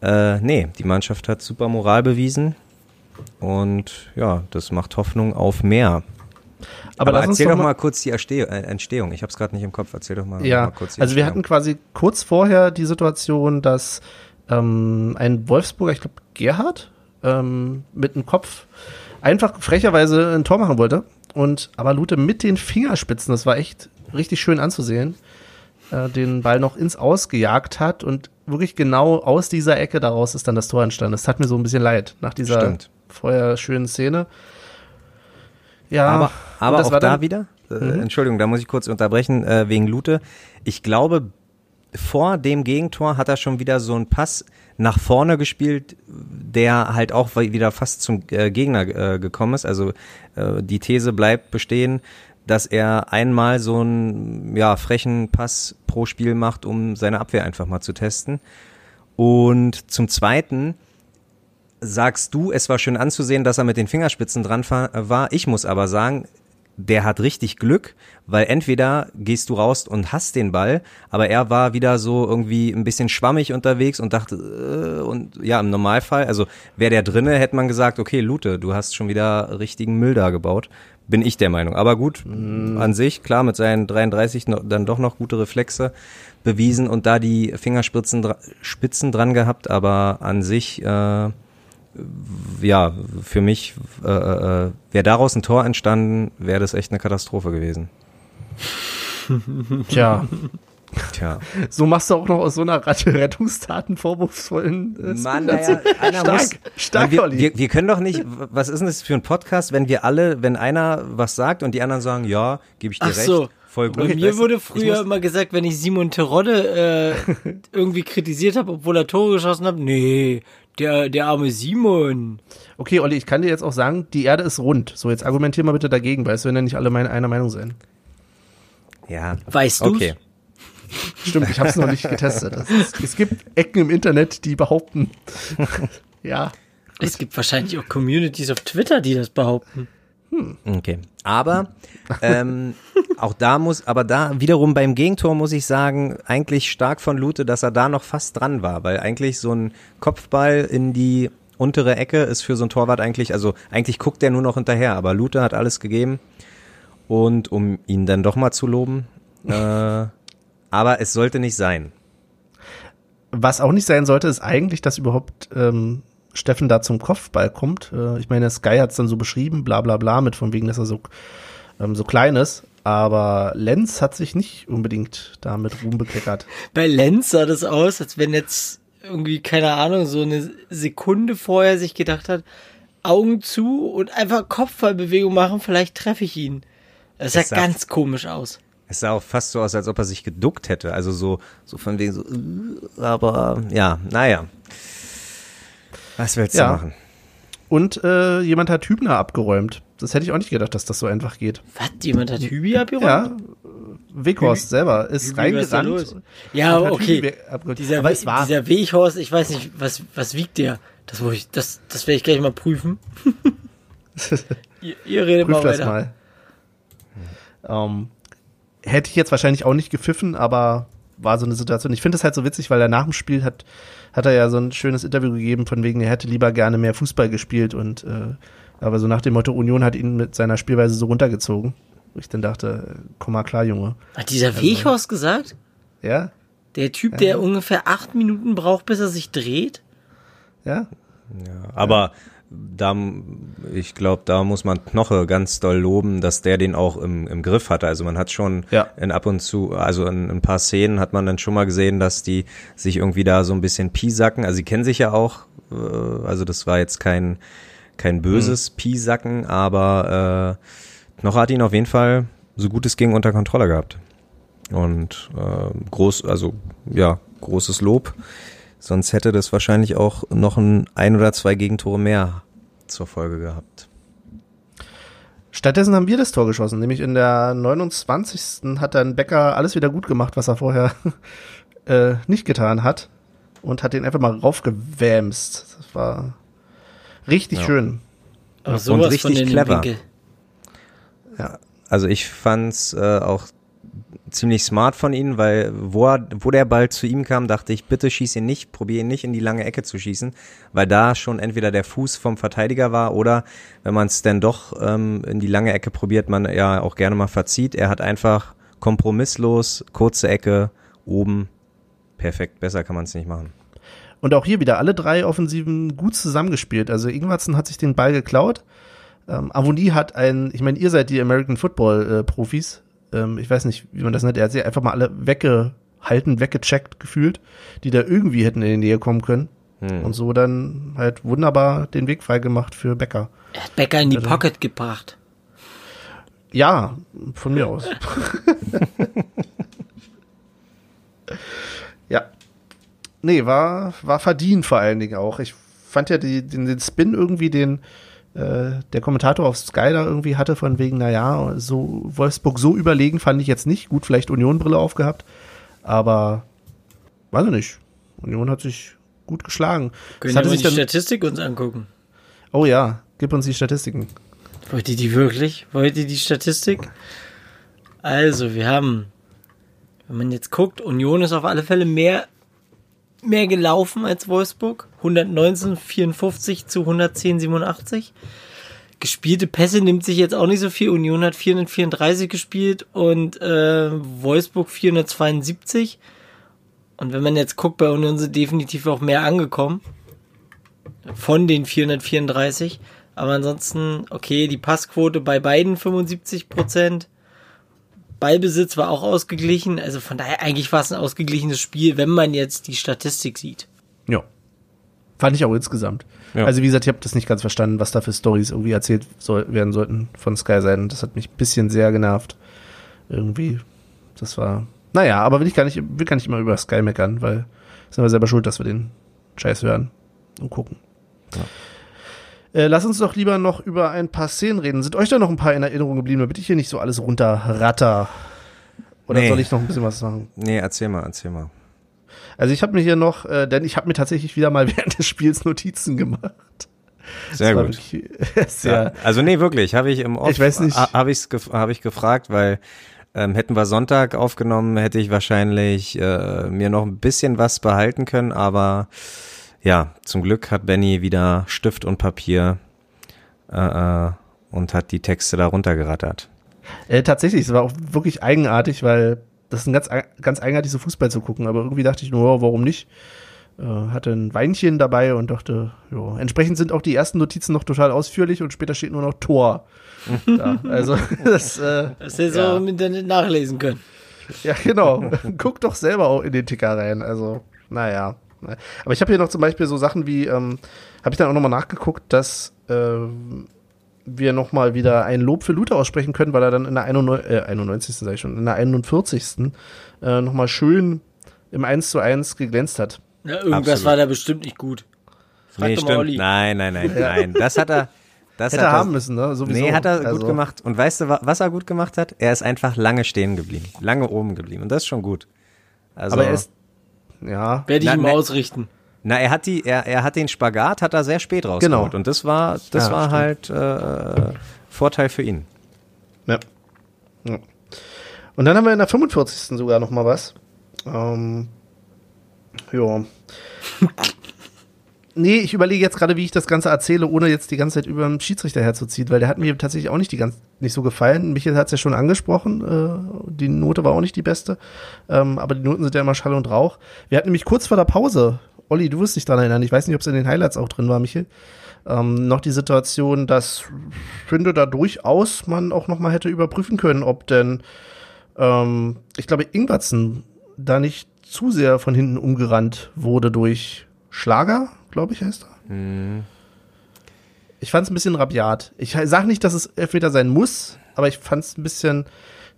[SPEAKER 3] äh, nee, die Mannschaft hat super Moral bewiesen und ja, das macht Hoffnung auf mehr.
[SPEAKER 1] Aber,
[SPEAKER 3] Aber, erzähl
[SPEAKER 1] doch mal,
[SPEAKER 3] mal kurz die äh, Entstehung. Ich habe es gerade nicht im Kopf. Erzähl doch mal,
[SPEAKER 1] Ja,
[SPEAKER 3] mal kurz die
[SPEAKER 1] also wir hatten quasi kurz vorher die Situation, dass ähm, ein Wolfsburger, ich glaube Gerhard, ähm, mit dem Kopf einfach frecherweise ein Tor machen wollte und aber Lute mit den Fingerspitzen, das war echt richtig schön anzusehen, äh, den Ball noch ins Aus gejagt hat und wirklich genau aus dieser Ecke daraus ist dann das Tor entstanden. Das tat mir so ein bisschen leid nach dieser
[SPEAKER 3] Stimmt.
[SPEAKER 1] vorher schönen Szene. Ja,
[SPEAKER 3] aber aber auch
[SPEAKER 1] war
[SPEAKER 3] da wieder, äh,
[SPEAKER 1] Mhm.
[SPEAKER 3] Entschuldigung, da muss ich kurz unterbrechen, äh, wegen Lute. Ich glaube, vor dem Gegentor hat er schon wieder so einen Pass nach vorne gespielt, der halt auch wieder fast zum äh, Gegner äh, gekommen ist. Also äh, die These bleibt bestehen, dass er einmal so einen ja, frechen Pass pro Spiel macht, um seine Abwehr einfach mal zu testen. Und zum Zweiten sagst du, es war schön anzusehen, dass er mit den Fingerspitzen dran war. Ich muss aber sagen, der hat richtig Glück, weil entweder gehst du raus und hast den Ball, aber er war wieder so irgendwie ein bisschen schwammig unterwegs und dachte, äh, und ja, im Normalfall, also wäre der drinne, hätte man gesagt, okay, Lute, du hast schon wieder richtigen Müll da gebaut. Bin ich der Meinung. Aber gut, an sich, klar, mit seinen 33 noch, dann doch noch gute Reflexe bewiesen und da die Fingerspitzen Spitzen dran gehabt, aber an sich, äh, ja, für mich, äh, äh, wäre daraus ein Tor entstanden, wäre das echt eine Katastrophe gewesen.
[SPEAKER 1] Tja,
[SPEAKER 3] Tja.
[SPEAKER 1] so machst du auch noch aus so einer Ratte Rettungstaten vorwurfsvollen äh,
[SPEAKER 3] Mann, naja, einer
[SPEAKER 1] Stark,
[SPEAKER 3] muss.
[SPEAKER 1] stark,
[SPEAKER 3] wir,
[SPEAKER 1] Olli.
[SPEAKER 3] wir, wir können doch nicht, was ist denn das für ein Podcast, wenn wir alle, wenn einer was sagt und die anderen sagen, ja, gebe ich dir
[SPEAKER 2] Ach
[SPEAKER 3] recht,
[SPEAKER 2] so.
[SPEAKER 3] voll gut.
[SPEAKER 2] Bei mir
[SPEAKER 3] weißt du?
[SPEAKER 2] wurde früher
[SPEAKER 3] muss-
[SPEAKER 2] immer gesagt, wenn ich Simon Terodde äh, irgendwie kritisiert habe, obwohl er Tore geschossen hat, nee, der, der arme Simon.
[SPEAKER 1] Okay, Olli, ich kann dir jetzt auch sagen, die Erde ist rund. So, jetzt argumentier mal bitte dagegen, weil es werden ja nicht alle meine, einer Meinung sein.
[SPEAKER 3] Ja.
[SPEAKER 2] Weißt du's?
[SPEAKER 3] Okay.
[SPEAKER 1] Stimmt, ich habe es noch nicht getestet. Ist, es gibt Ecken im Internet, die behaupten, ja,
[SPEAKER 2] Es gibt wahrscheinlich auch Communities auf Twitter, die das behaupten.
[SPEAKER 3] Okay. Aber ähm, auch da muss, aber da wiederum beim Gegentor muss ich sagen, eigentlich stark von Lute, dass er da noch fast dran war, weil eigentlich so ein Kopfball in die untere Ecke ist für so ein Torwart eigentlich, also eigentlich guckt er nur noch hinterher, aber Lute hat alles gegeben und um ihn dann doch mal zu loben, äh, aber es sollte nicht sein.
[SPEAKER 1] Was auch nicht sein sollte, ist eigentlich, dass überhaupt ähm, Steffen da zum Kopfball kommt. Äh, ich meine, Sky hat es dann so beschrieben, bla bla bla, mit von wegen, dass er so, ähm, so klein ist. Aber Lenz hat sich nicht unbedingt da mit Ruhm bekleckert.
[SPEAKER 2] Bei Lenz sah das aus, als wenn jetzt irgendwie, keine Ahnung, so eine Sekunde vorher sich gedacht hat, Augen zu und einfach Kopfballbewegung machen, vielleicht treffe ich ihn. Das sah
[SPEAKER 3] Es sah-
[SPEAKER 2] ganz komisch aus.
[SPEAKER 3] Es sah auch fast so aus, als ob er sich geduckt hätte. Also so, so von wegen so, äh, aber ja, naja. Was willst du
[SPEAKER 1] Ja.
[SPEAKER 3] machen?
[SPEAKER 1] Und äh, jemand hat Hübner abgeräumt. Das hätte ich auch nicht gedacht, dass das so einfach geht.
[SPEAKER 2] Was? Jemand hat Hübi abgeräumt?
[SPEAKER 1] Ja, Weghorst selber ist
[SPEAKER 2] Hübi, los? Ja, okay. Dieser,
[SPEAKER 1] Aber es war,
[SPEAKER 2] dieser Weghorst, ich weiß nicht, was, was wiegt der? Das, wo ich, das, das werde ich gleich mal prüfen. ihr, ihr redet
[SPEAKER 1] prüf
[SPEAKER 2] mal
[SPEAKER 1] das
[SPEAKER 2] weiter.
[SPEAKER 1] mal. Ähm, hätte ich jetzt wahrscheinlich auch nicht gepfiffen, aber war so eine Situation. Ich finde es halt so witzig, weil er nach dem Spiel hat, hat er ja so ein schönes Interview gegeben, von wegen, er hätte lieber gerne mehr Fußball gespielt und äh, aber so nach dem Motto, Union hat ihn mit seiner Spielweise so runtergezogen. Wo ich dann dachte, komm mal klar, Junge.
[SPEAKER 2] Hat dieser Weghorst gesagt?
[SPEAKER 1] Ja?
[SPEAKER 2] Der Typ, der ungefähr acht Minuten braucht, bis er sich dreht?
[SPEAKER 1] Ja?
[SPEAKER 3] Ja, aber da, ich glaube, da muss man Knoche ganz doll loben, dass der den auch im, im Griff hatte. Also man hat schon
[SPEAKER 1] Ja.
[SPEAKER 3] in ab und zu, also in, ein paar Szenen hat man dann schon mal gesehen, dass die sich irgendwie da so ein bisschen piesacken. Also sie kennen sich ja auch, äh, also das war jetzt kein, kein böses Piesacken, aber äh, Knoche hat ihn auf jeden Fall, so gut es ging, unter Kontrolle gehabt. Und äh, groß, also ja, großes Lob. Sonst hätte das wahrscheinlich auch noch ein ein oder zwei Gegentore mehr zur Folge gehabt.
[SPEAKER 1] Stattdessen haben wir das Tor geschossen, nämlich in der 29. hat dann Becker alles wieder gut gemacht, was er vorher äh, nicht getan hat und hat den einfach mal raufgewämst. Das war richtig
[SPEAKER 3] Ja.
[SPEAKER 1] schön.
[SPEAKER 2] Aber
[SPEAKER 3] Und
[SPEAKER 2] sowas
[SPEAKER 3] richtig
[SPEAKER 2] von in den
[SPEAKER 3] clever.
[SPEAKER 2] Winkel.
[SPEAKER 3] Also ich fand's äh, auch ziemlich smart von ihnen, weil wo, er, wo der Ball zu ihm kam, dachte ich, bitte schieß ihn nicht, probier ihn nicht in die lange Ecke zu schießen, weil da schon entweder der Fuß vom Verteidiger war oder wenn man es dann doch ähm, in die lange Ecke probiert, man ja auch gerne mal verzieht. Er hat einfach kompromisslos, kurze Ecke, oben, perfekt, besser kann man es nicht machen.
[SPEAKER 1] Und auch hier wieder alle drei Offensiven gut zusammengespielt. Also Ingwarzen hat sich den Ball geklaut. Ähm, Avoni hat ein, ich meine, ihr seid die American Football äh, Profis. Ähm, ich weiß nicht, wie man das nennt. Er hat sie einfach mal alle weggehalten, weggecheckt gefühlt, die da irgendwie hätten in die Nähe kommen können.
[SPEAKER 3] Hm.
[SPEAKER 1] Und so dann halt wunderbar den Weg freigemacht für Becker.
[SPEAKER 2] Er hat Becker in die
[SPEAKER 1] Also-
[SPEAKER 2] Pocket gebracht.
[SPEAKER 1] Ja, von mir aus. ja. Nee, war, war verdient vor allen Dingen auch. Ich fand ja die, den, den Spin irgendwie, den äh, der Kommentator auf Sky da irgendwie hatte, von wegen, naja, so Wolfsburg so überlegen fand ich jetzt nicht. Gut, vielleicht Union-Brille aufgehabt, aber weiß ich nicht. Union hat sich gut geschlagen.
[SPEAKER 2] Können wir
[SPEAKER 1] sich
[SPEAKER 2] die Statistik uns angucken?
[SPEAKER 1] oh ja, gib uns die Statistiken.
[SPEAKER 2] Wollt ihr die wirklich? Wollt ihr die Statistik? Also, wir haben, wenn man jetzt guckt, Union ist auf alle Fälle mehr, mehr gelaufen als Wolfsburg. 119, 54 zu 110, 87. Gespielte Pässe nimmt sich jetzt auch nicht so viel. Union hat 434 gespielt und äh, Wolfsburg 472. Und wenn man jetzt guckt, bei Union sind definitiv auch mehr angekommen. Von den 434. Aber ansonsten, okay, die Passquote bei beiden 75 Prozent. Ballbesitz war auch ausgeglichen. Also von daher, eigentlich war es ein ausgeglichenes Spiel, wenn man jetzt die Statistik sieht.
[SPEAKER 1] Ja. Fand ich auch insgesamt.
[SPEAKER 3] Ja.
[SPEAKER 1] Also wie gesagt, ich habe das nicht ganz verstanden, was da für Stories irgendwie erzählt soll, werden sollten von Sky sein. Das hat mich ein bisschen sehr genervt. Irgendwie. Das war. Naja, aber will ich gar nicht, will gar nicht immer über Sky meckern, weil sind wir selber schuld, dass wir den Scheiß hören und gucken. Äh, lass uns doch lieber noch über ein paar Szenen reden. Sind euch da noch ein paar in Erinnerung geblieben, damit ich hier nicht so alles runterratter? Oder
[SPEAKER 3] Nee.
[SPEAKER 1] soll ich noch ein bisschen was sagen?
[SPEAKER 3] Nee, erzähl mal, erzähl mal.
[SPEAKER 1] Also ich habe mir hier noch, äh, denn ich habe mir tatsächlich wieder mal während des Spiels Notizen gemacht.
[SPEAKER 3] Sehr gut.
[SPEAKER 1] wirklich Sehr,
[SPEAKER 3] Ja, also nee, wirklich, habe ich im Off,
[SPEAKER 1] Ich weiß nicht.
[SPEAKER 3] ha- habe ich's gef hab ich gefragt, weil ähm, hätten wir Sonntag aufgenommen, hätte ich wahrscheinlich äh, mir noch ein bisschen was behalten können, aber ja, zum Glück hat Benny wieder Stift und Papier äh, äh, und hat die Texte da runtergerattert.
[SPEAKER 1] Äh, tatsächlich, es war auch wirklich eigenartig, weil das ist ein ganz, ganz eigenartig, so Fußball zu gucken. Aber irgendwie dachte ich nur, ja, warum nicht? Äh, hatte ein Weinchen dabei und dachte, ja, entsprechend sind auch die ersten Notizen noch total ausführlich und später steht nur noch Tor. da. Also, das, äh,
[SPEAKER 2] Das hättest du
[SPEAKER 1] Ja.
[SPEAKER 2] auch im Internet nachlesen können.
[SPEAKER 1] ja, genau. Guck doch selber auch in den Ticker rein. Also, naja. Aber ich habe hier noch zum Beispiel so Sachen wie, ähm, habe ich dann auch nochmal nachgeguckt, dass ähm, wir nochmal wieder ein Lob für Luther aussprechen können, weil er dann in der 91, äh, 91. sag ich schon, in der 41. Äh, nochmal schön im 1 zu 1 geglänzt hat.
[SPEAKER 2] Ja, irgendwas
[SPEAKER 3] Absolut.
[SPEAKER 2] war da bestimmt nicht gut. Frag
[SPEAKER 3] Nee,
[SPEAKER 2] doch mal
[SPEAKER 3] stimmt.
[SPEAKER 2] Olli.
[SPEAKER 3] Nein, nein, nein, nein. Das hat er. Das
[SPEAKER 1] Hätte
[SPEAKER 3] hat
[SPEAKER 1] er haben müssen, ne? Sowieso.
[SPEAKER 3] Nee, hat er
[SPEAKER 1] Also,
[SPEAKER 3] gut gemacht. Und weißt du, wa- was er gut gemacht hat? Er ist einfach lange stehen geblieben. Lange oben geblieben. Und das ist schon gut. Also,
[SPEAKER 1] Aber er ist, ja,
[SPEAKER 2] Werde ich
[SPEAKER 3] Na,
[SPEAKER 2] ihm ausrichten.
[SPEAKER 3] Na, er hat die, er, er hat den Spagat, hat er sehr spät rausgeholt.
[SPEAKER 1] Genau.
[SPEAKER 3] Und das war, das
[SPEAKER 1] Ja,
[SPEAKER 3] war
[SPEAKER 1] stimmt.
[SPEAKER 3] halt äh, Vorteil für ihn.
[SPEAKER 1] Ja. ja. Und dann haben wir in der 45. sogar noch mal was. Ähm, ja. nee, ich überlege jetzt gerade, wie ich das Ganze erzähle, ohne jetzt die ganze Zeit über den Schiedsrichter herzuziehen, weil der hat mir tatsächlich auch nicht die ganz nicht so gefallen. Michael hat es ja schon angesprochen, äh, die Note war auch nicht die beste, ähm, aber die Noten sind ja immer Schall und Rauch. Wir hatten nämlich kurz vor der Pause, Olli, du wirst dich daran erinnern, ich weiß nicht, ob es in den Highlights auch drin war, Michael, ähm, noch die Situation, dass ich finde, da durchaus man auch noch mal hätte überprüfen können, ob denn, ähm, ich glaube, Ingwertsen da nicht zu sehr von hinten umgerannt wurde durch Schlager, glaube ich, heißt er. Ich fand es ein bisschen rabiat. Ich sage nicht, dass es Elfmeter sein muss, aber ich fand es ein bisschen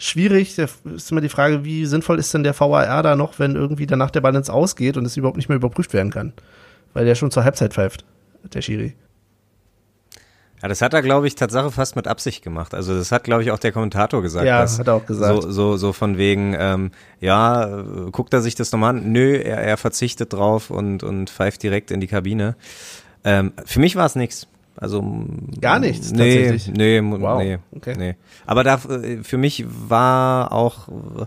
[SPEAKER 1] schwierig. Da ist immer die Frage, wie sinnvoll ist denn der VAR da noch, wenn irgendwie danach der Ball ins Ausgeht und es überhaupt nicht mehr überprüft werden kann? Weil der schon zur Halbzeit pfeift, der Schiri.
[SPEAKER 3] Ja, das hat er, glaube ich, Tatsache fast mit Absicht gemacht. Also das hat, glaube ich, auch der Kommentator gesagt.
[SPEAKER 1] Ja, hat er auch gesagt.
[SPEAKER 3] So, so, so von wegen, ähm, ja, guckt er sich das nochmal an? Nö, er, er verzichtet drauf und, und pfeift direkt in die Kabine. Ähm, für mich war es nix. Also
[SPEAKER 1] Gar nichts,
[SPEAKER 3] Nee,
[SPEAKER 1] tatsächlich?
[SPEAKER 3] nee,
[SPEAKER 1] Wow,
[SPEAKER 3] nee,
[SPEAKER 1] okay.
[SPEAKER 3] nee. Aber da, äh, für mich war auch äh,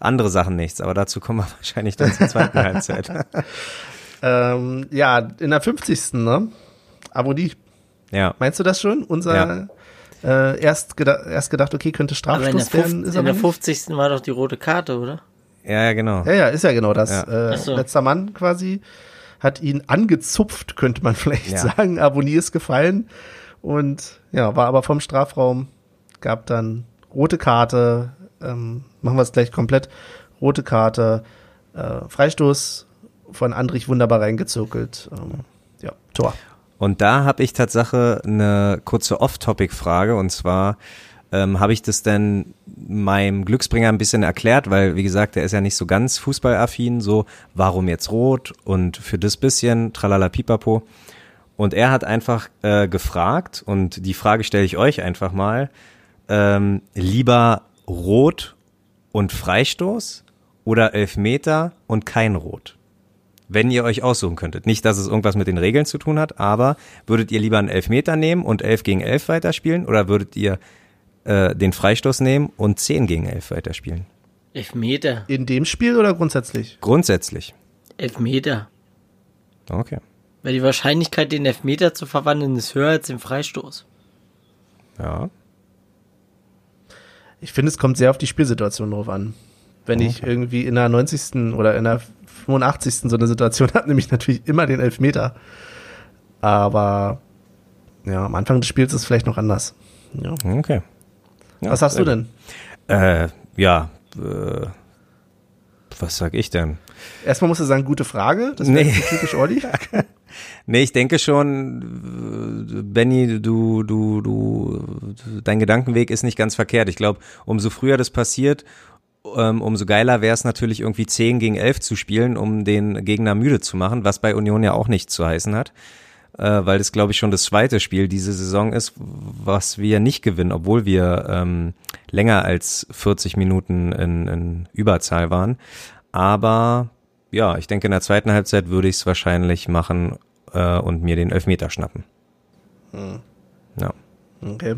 [SPEAKER 3] andere Sachen nichts. Aber dazu kommen wir wahrscheinlich dann zur zweiten Halbzeit.
[SPEAKER 1] Ähm, ja, in der 50. Ne? Avoni,
[SPEAKER 3] Ja.
[SPEAKER 1] meinst du das schon? Unser äh, erst, geda erst gedacht, okay, könnte Strafstoß werden.
[SPEAKER 2] 50,
[SPEAKER 1] Ist
[SPEAKER 2] in der
[SPEAKER 1] nicht.
[SPEAKER 2] 50. war doch die rote Karte, oder?
[SPEAKER 3] Ja, ja, genau.
[SPEAKER 1] Ja, ja, ist ja genau das.
[SPEAKER 3] Ja.
[SPEAKER 1] Äh,
[SPEAKER 2] so.
[SPEAKER 1] Letzter Mann quasi hat ihn angezupft, könnte man vielleicht
[SPEAKER 3] Ja.
[SPEAKER 1] sagen. Abonnie ist gefallen und ja, war aber vom Strafraum, gab dann rote Karte, ähm, machen wir es gleich komplett, rote Karte, äh, Freistoß von Andrich wunderbar reingezirkelt. Ähm, ja, Tor.
[SPEAKER 3] Und da habe ich Tatsache eine kurze Off-Topic-Frage und zwar ähm, habe ich das denn meinem Glücksbringer ein bisschen erklärt, weil wie gesagt, der ist ja nicht so ganz fußballaffin, so warum jetzt rot und für das bisschen tralala pipapo. Und er hat einfach äh, gefragt und die Frage stelle ich euch einfach mal, ähm, lieber rot und Freistoß oder Elfmeter und kein Rot? wenn ihr euch aussuchen könntet. Nicht, dass es irgendwas mit den Regeln zu tun hat, aber würdet ihr lieber einen Elfmeter nehmen und 11 gegen 11 weiterspielen oder würdet ihr äh, den Freistoß nehmen und 10 gegen 11 weiterspielen?
[SPEAKER 2] Elfmeter.
[SPEAKER 1] In dem Spiel oder grundsätzlich?
[SPEAKER 3] Grundsätzlich.
[SPEAKER 2] Elfmeter.
[SPEAKER 3] Okay.
[SPEAKER 2] Weil die Wahrscheinlichkeit, den Elfmeter zu verwandeln, ist höher als den Freistoß.
[SPEAKER 3] Ja.
[SPEAKER 1] Ich finde, es kommt sehr auf die Spielsituation drauf an. Wenn ich irgendwie in der 90. oder in der 85. so eine Situation habe, nehme ich natürlich immer den Elfmeter. Aber ja, am Anfang des Spiels ist es vielleicht noch anders. Ja.
[SPEAKER 3] Okay. Ja,
[SPEAKER 1] Was sagst du
[SPEAKER 3] sehr
[SPEAKER 1] denn?
[SPEAKER 3] Äh, ja. Äh, was sag ich denn?
[SPEAKER 1] Erstmal musst du sagen, gute Frage. Das
[SPEAKER 3] Nee.
[SPEAKER 1] typisch Olli.
[SPEAKER 3] Nee, ich denke schon, äh, Benny, du, du, du, dein Gedankenweg ist nicht ganz verkehrt. Ich glaube, umso früher das passiert, ähm, umso geiler wäre es natürlich irgendwie 10 gegen 11 zu spielen, um den Gegner müde zu machen, was bei Union ja auch nicht zu heißen hat. Äh, weil das, glaube ich, schon das zweite Spiel diese Saison ist, was wir nicht gewinnen, obwohl wir ähm, länger als 40 Minuten in, in Überzahl waren. Aber ja, ich denke, in der zweiten Halbzeit würde ich es wahrscheinlich machen äh, und mir den Elfmeter schnappen. Ja.
[SPEAKER 1] Okay.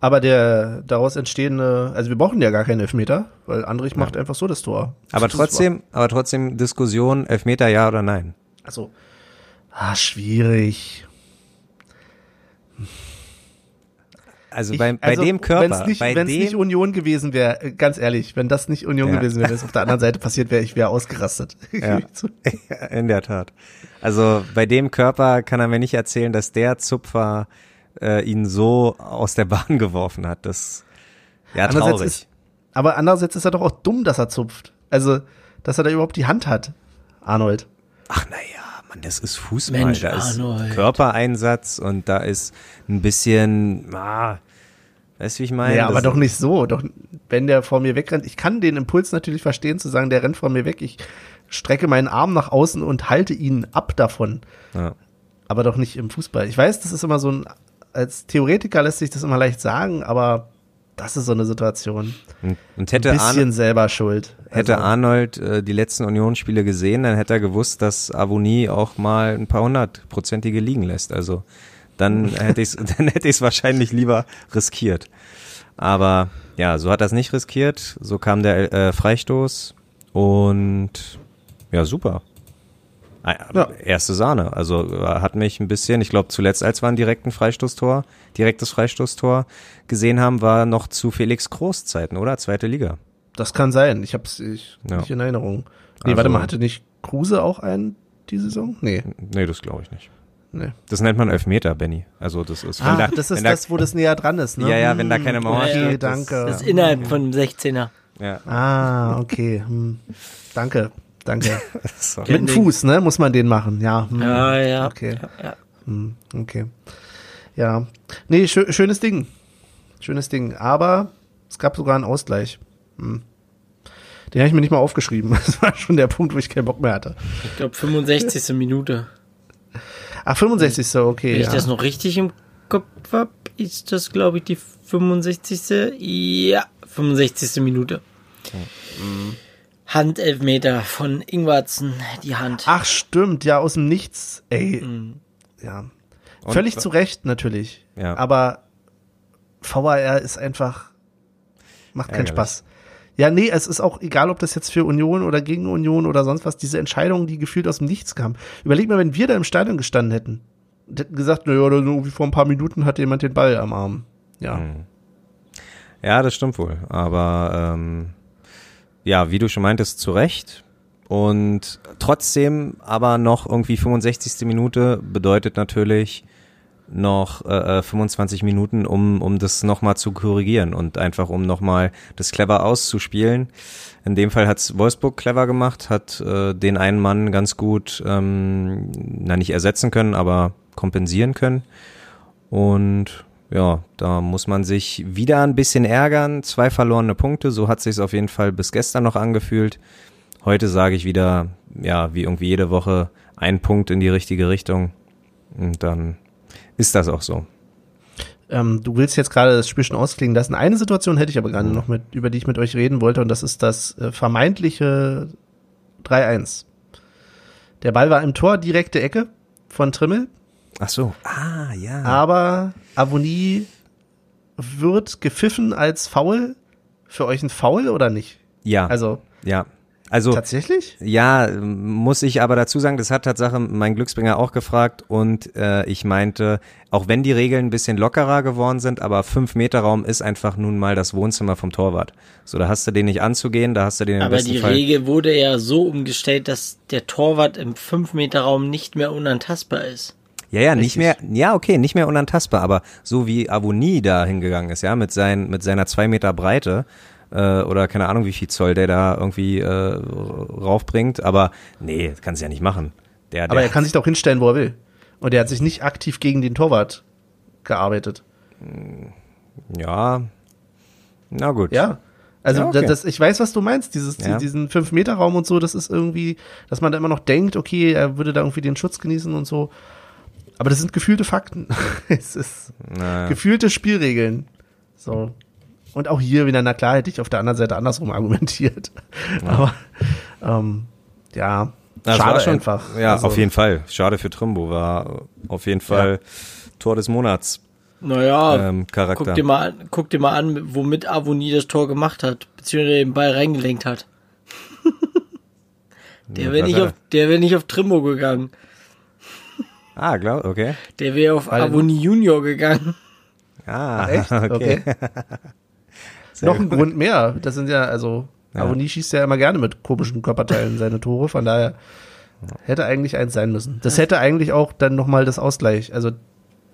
[SPEAKER 1] Aber der daraus entstehende, also wir brauchen ja gar keinen Elfmeter, weil Andrich macht einfach so das Tor.
[SPEAKER 3] Aber
[SPEAKER 1] Das ist
[SPEAKER 3] trotzdem, aber trotzdem Diskussion, Elfmeter ja oder nein?
[SPEAKER 1] Also, ah, schwierig.
[SPEAKER 3] Also
[SPEAKER 1] Ich-
[SPEAKER 3] bei, bei
[SPEAKER 1] also,
[SPEAKER 3] dem Körper, bei
[SPEAKER 1] wenn's
[SPEAKER 3] dem,
[SPEAKER 1] nicht Union gewesen wäre, ganz ehrlich, wenn das nicht Union
[SPEAKER 3] Ja.
[SPEAKER 1] gewesen wäre, wenn es auf der anderen Seite passiert wäre, ich wäre ausgerastet.
[SPEAKER 3] Ja. in der Tat. Also bei dem Körper kann er mir nicht erzählen, dass der Zupfer äh, ihn so aus der Bahn geworfen hat. Das ja traurig.
[SPEAKER 1] ist, aber andererseits ist er doch auch dumm, dass er zupft. Also, dass er da überhaupt die Hand hat, Arnold.
[SPEAKER 3] Ach naja, Mann, das ist Fußball.
[SPEAKER 2] Mensch,
[SPEAKER 3] da ist
[SPEAKER 2] Arnold.
[SPEAKER 3] Körpereinsatz und da ist ein bisschen, ah, weißt du, wie ich meine?
[SPEAKER 1] Ja, aber doch nicht so. Doch, wenn der vor mir wegrennt, ich kann den Impuls natürlich verstehen, zu sagen, der rennt vor mir weg. Ich strecke meinen Arm nach außen und halte ihn ab davon.
[SPEAKER 3] Ja.
[SPEAKER 1] Aber doch nicht im Fußball. Ich weiß, das ist immer so ein, als Theoretiker lässt sich das immer leicht sagen, aber das ist so eine Situation.
[SPEAKER 3] Und, und
[SPEAKER 1] Ein
[SPEAKER 3] hätte,
[SPEAKER 1] bisschen
[SPEAKER 3] Arne,
[SPEAKER 1] selber schuld.
[SPEAKER 3] hätte
[SPEAKER 1] Also,
[SPEAKER 3] Arnold äh, die letzten Unionsspiele gesehen, dann hätte er gewusst, dass Avonie auch mal ein paar hundertprozentige liegen lässt. Also dann hätte ich es dann hätte ich es wahrscheinlich lieber riskiert. Aber ja, so hat er es nicht riskiert. So kam der äh, Freistoß und ja, super. Ah,
[SPEAKER 1] Ja.
[SPEAKER 3] Erste Sahne. Also äh, hat mich ein bisschen, ich glaube zuletzt, als wir ein direkten Freistoßtor, direktes Freistoßtor gesehen haben, war noch zu Felix Groß Zeiten, oder? Zweite Liga.
[SPEAKER 1] Das kann sein. Ich hab's ich,
[SPEAKER 3] Ja.
[SPEAKER 1] nicht in Erinnerung. Nee,
[SPEAKER 3] Also-
[SPEAKER 1] warte mal, hatte nicht Kruse auch einen die Saison? Nee,
[SPEAKER 3] Nee, das glaube ich nicht.
[SPEAKER 1] nee.
[SPEAKER 3] Das nennt man Elfmeter, Benny. Also das ist,
[SPEAKER 1] Ah,
[SPEAKER 3] da,
[SPEAKER 1] das ist
[SPEAKER 3] da,
[SPEAKER 1] das, wo das näher dran ist, ne?
[SPEAKER 3] Ja, ja, wenn da keine Mauer
[SPEAKER 2] Ja, ja.
[SPEAKER 3] steht. das-
[SPEAKER 1] danke.
[SPEAKER 2] Das ist innerhalb von einem 16er.
[SPEAKER 3] Ja,
[SPEAKER 1] Ah, okay. Hm. Danke, danke.
[SPEAKER 3] so.
[SPEAKER 1] Mit dem Fuß, ne? Muss man den machen, ja. Hm.
[SPEAKER 2] Ja, ja.
[SPEAKER 1] Okay.
[SPEAKER 2] Ja, ja.
[SPEAKER 1] Hm, okay. Ja. Nee, schö schönes Ding. Schönes Ding. Aber es gab sogar einen Ausgleich. Hm. Den habe ich mir nicht mal aufgeschrieben. Das war schon der Punkt, wo ich keinen Bock mehr hatte.
[SPEAKER 2] Ich glaube 65. Minute.
[SPEAKER 1] Ach, 65. so, okay.
[SPEAKER 2] Wenn ich
[SPEAKER 1] ja.
[SPEAKER 2] das noch richtig im Kopf hab, ist das, glaube ich, die 65. Ja, 65. Minute. Handelfmeter von Ingwarzen, die Hand.
[SPEAKER 1] Ach, stimmt, ja, aus dem Nichts. Ey,
[SPEAKER 2] Mhm.
[SPEAKER 1] ja.
[SPEAKER 3] Und-
[SPEAKER 1] Völlig zu Recht, natürlich.
[SPEAKER 3] Ja.
[SPEAKER 1] Aber VAR ist einfach, macht keinen
[SPEAKER 3] Ärgerlich.
[SPEAKER 1] Spaß. Ja, nee, es ist auch egal, ob das jetzt für Union oder gegen Union oder sonst was, diese Entscheidungen, die gefühlt aus dem Nichts kamen. Überleg mal, wenn wir da im Stadion gestanden hätten und hätten gesagt, naja, oder so wie vor ein paar Minuten hat jemand den Ball am Arm. Ja.
[SPEAKER 3] Mhm. Ja, das stimmt wohl. Aber ähm, ja, wie du schon meintest, zu Recht. Und trotzdem aber noch irgendwie 65. Minute bedeutet natürlich noch äh, äh, 25 Minuten, um, um das nochmal zu korrigieren und einfach um nochmal das clever auszuspielen. In dem Fall hat's Wolfsburg clever gemacht, hat äh, den einen Mann ganz gut, ähm, na nicht ersetzen können, aber kompensieren können. Und ja, da muss man sich wieder ein bisschen ärgern. Zwei verlorene Punkte, so hat sich's auf jeden Fall bis gestern noch angefühlt. Heute sage ich wieder, ja, wie irgendwie jede Woche, ein Punkt in die richtige Richtung. Und dann ist das auch so.
[SPEAKER 1] Ähm, du willst jetzt gerade das Spiel schon ausklingen lassen. Eine Situation hätte ich aber gerade noch mit, über die ich mit euch reden wollte, und das ist das äh, vermeintliche 3-1. Der Ball war im Tor, direkte Ecke von Trimmel,
[SPEAKER 3] Ach so. Ah, ja.
[SPEAKER 1] aber Avonie wird gepfiffen als Foul. Für euch ein Foul oder nicht?
[SPEAKER 3] ja.
[SPEAKER 1] Also
[SPEAKER 3] ja. Also,
[SPEAKER 1] tatsächlich?
[SPEAKER 3] Ja, muss ich aber dazu sagen, das hat Tatsache mein Glücksbringer auch gefragt und äh, ich meinte, auch wenn die Regeln ein bisschen lockerer geworden sind, aber 5 Meter Raum ist einfach nun mal das Wohnzimmer vom Torwart. So, da hast du den nicht anzugehen, da hast du den im
[SPEAKER 2] Aber
[SPEAKER 3] besten
[SPEAKER 2] die
[SPEAKER 3] Fall.
[SPEAKER 2] Regel wurde ja so umgestellt, dass der Torwart im 5-Meter-Raum nicht mehr unantastbar ist.
[SPEAKER 3] Ja, ja, nicht mehr,
[SPEAKER 1] Richtig.
[SPEAKER 3] ja, okay, nicht mehr unantastbar, aber so wie Avonie da hingegangen ist, ja, mit, sein, mit seiner zwei Meter Breite, äh, oder keine Ahnung, wie viel Zoll der da irgendwie äh, raufbringt, aber nee, das kannst du ja nicht machen. Der,
[SPEAKER 1] Aber
[SPEAKER 3] der
[SPEAKER 1] er kann sich doch hinstellen, wo er will. Und er hat sich nicht aktiv gegen den Torwart gearbeitet.
[SPEAKER 3] ja, na gut.
[SPEAKER 1] Ja. Also
[SPEAKER 3] Ja, okay.
[SPEAKER 1] das, ich weiß, was du meinst, dieses,
[SPEAKER 3] Ja.
[SPEAKER 1] diesen 5-Meter-Raum und so, das ist irgendwie, dass man da immer noch denkt, okay, er würde da irgendwie den Schutz genießen und so. Aber das sind gefühlte Fakten. es ist
[SPEAKER 3] Na,
[SPEAKER 1] gefühlte Spielregeln. So. Und auch hier wieder, na klar, hätte ich auf der anderen Seite andersrum argumentiert. Aber ähm, ja,
[SPEAKER 3] Das
[SPEAKER 1] schade
[SPEAKER 3] war schon,
[SPEAKER 1] einfach.
[SPEAKER 3] Ja,
[SPEAKER 1] Also,
[SPEAKER 3] auf jeden Fall. Schade für Trimbo, war auf jeden Fall Tor des Monats
[SPEAKER 2] Naja,
[SPEAKER 3] ähm, Charakter.
[SPEAKER 2] guck, dir mal, an- guck dir mal an, womit Avonie das Tor gemacht hat, beziehungsweise den Ball reingelenkt hat. der wäre nicht, auf, der wär nicht auf Trimbo gegangen.
[SPEAKER 3] Ah, glaub, okay.
[SPEAKER 2] Der wäre auf
[SPEAKER 1] Weil-
[SPEAKER 2] Avonie Junior gegangen.
[SPEAKER 3] Ah,
[SPEAKER 1] Echt?
[SPEAKER 3] okay.
[SPEAKER 1] Okay. Noch ein Grund mehr. Das sind ja, also,
[SPEAKER 3] Ja.
[SPEAKER 1] Avoni schießt ja immer gerne mit komischen Körperteilen seine Tore, von daher hätte eigentlich eins sein müssen. Das hätte eigentlich auch dann nochmal das Ausgleich, also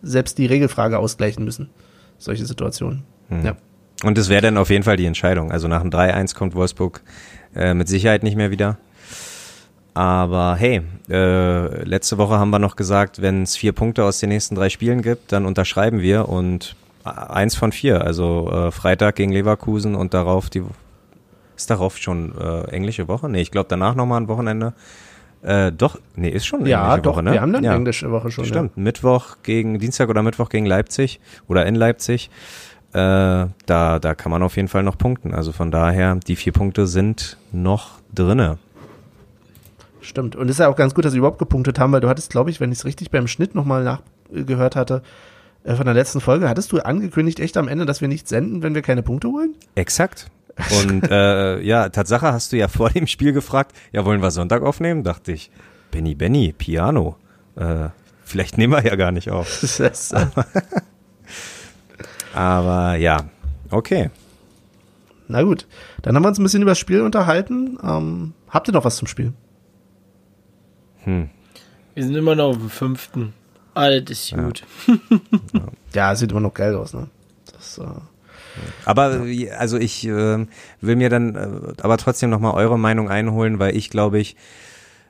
[SPEAKER 1] selbst die Regelfrage ausgleichen müssen. Solche Situationen.
[SPEAKER 3] Hm.
[SPEAKER 1] Ja.
[SPEAKER 3] Und das wäre dann auf jeden Fall die Entscheidung. Also nach dem 3-1 kommt Wolfsburg äh, mit Sicherheit nicht mehr wieder. Aber hey, äh, letzte Woche haben wir noch gesagt, wenn es vier Punkte aus den nächsten drei Spielen gibt, dann unterschreiben wir und eins von vier. Also äh, Freitag gegen Leverkusen und darauf die ist darauf schon äh, englische Woche? Nee, ich glaube danach nochmal ein Wochenende. Äh, doch, nee, ist schon eine
[SPEAKER 1] Ja,
[SPEAKER 3] englische
[SPEAKER 1] doch,
[SPEAKER 3] Woche, ne?
[SPEAKER 1] wir haben dann
[SPEAKER 3] ja.
[SPEAKER 1] englische Woche schon.
[SPEAKER 3] Stimmt, Mittwoch gegen Dienstag oder Mittwoch gegen Leipzig oder in Leipzig. Äh, da, da kann man auf jeden Fall noch punkten. Also von daher, die vier Punkte sind noch drinne.
[SPEAKER 1] Stimmt. Und es ist ja auch ganz gut, dass wir überhaupt gepunktet haben, weil du hattest, glaube ich, wenn ich es richtig beim Schnitt nochmal nachgehört hatte, äh, von der letzten Folge, hattest du angekündigt echt am Ende, dass wir nicht senden, wenn wir keine Punkte holen?
[SPEAKER 3] Exakt. Und äh, ja, Tatsache hast du ja vor dem Spiel gefragt, ja, wollen wir Sonntag aufnehmen? Dachte ich, Benny Benny, Piano. Äh, vielleicht nehmen wir ja gar nicht auf.
[SPEAKER 1] Äh,
[SPEAKER 3] Aber ja, okay.
[SPEAKER 1] na gut. Dann haben wir uns ein bisschen über das Spiel unterhalten. Ähm, habt ihr noch was zum Spiel?
[SPEAKER 3] Hm.
[SPEAKER 2] Wir sind immer noch auf dem fünften. Alles ist gut.
[SPEAKER 1] Ja, sieht immer noch geil aus, ne? Das, äh,
[SPEAKER 3] Aber also ich äh, will mir dann äh, aber trotzdem nochmal eure Meinung einholen, weil ich glaube ich,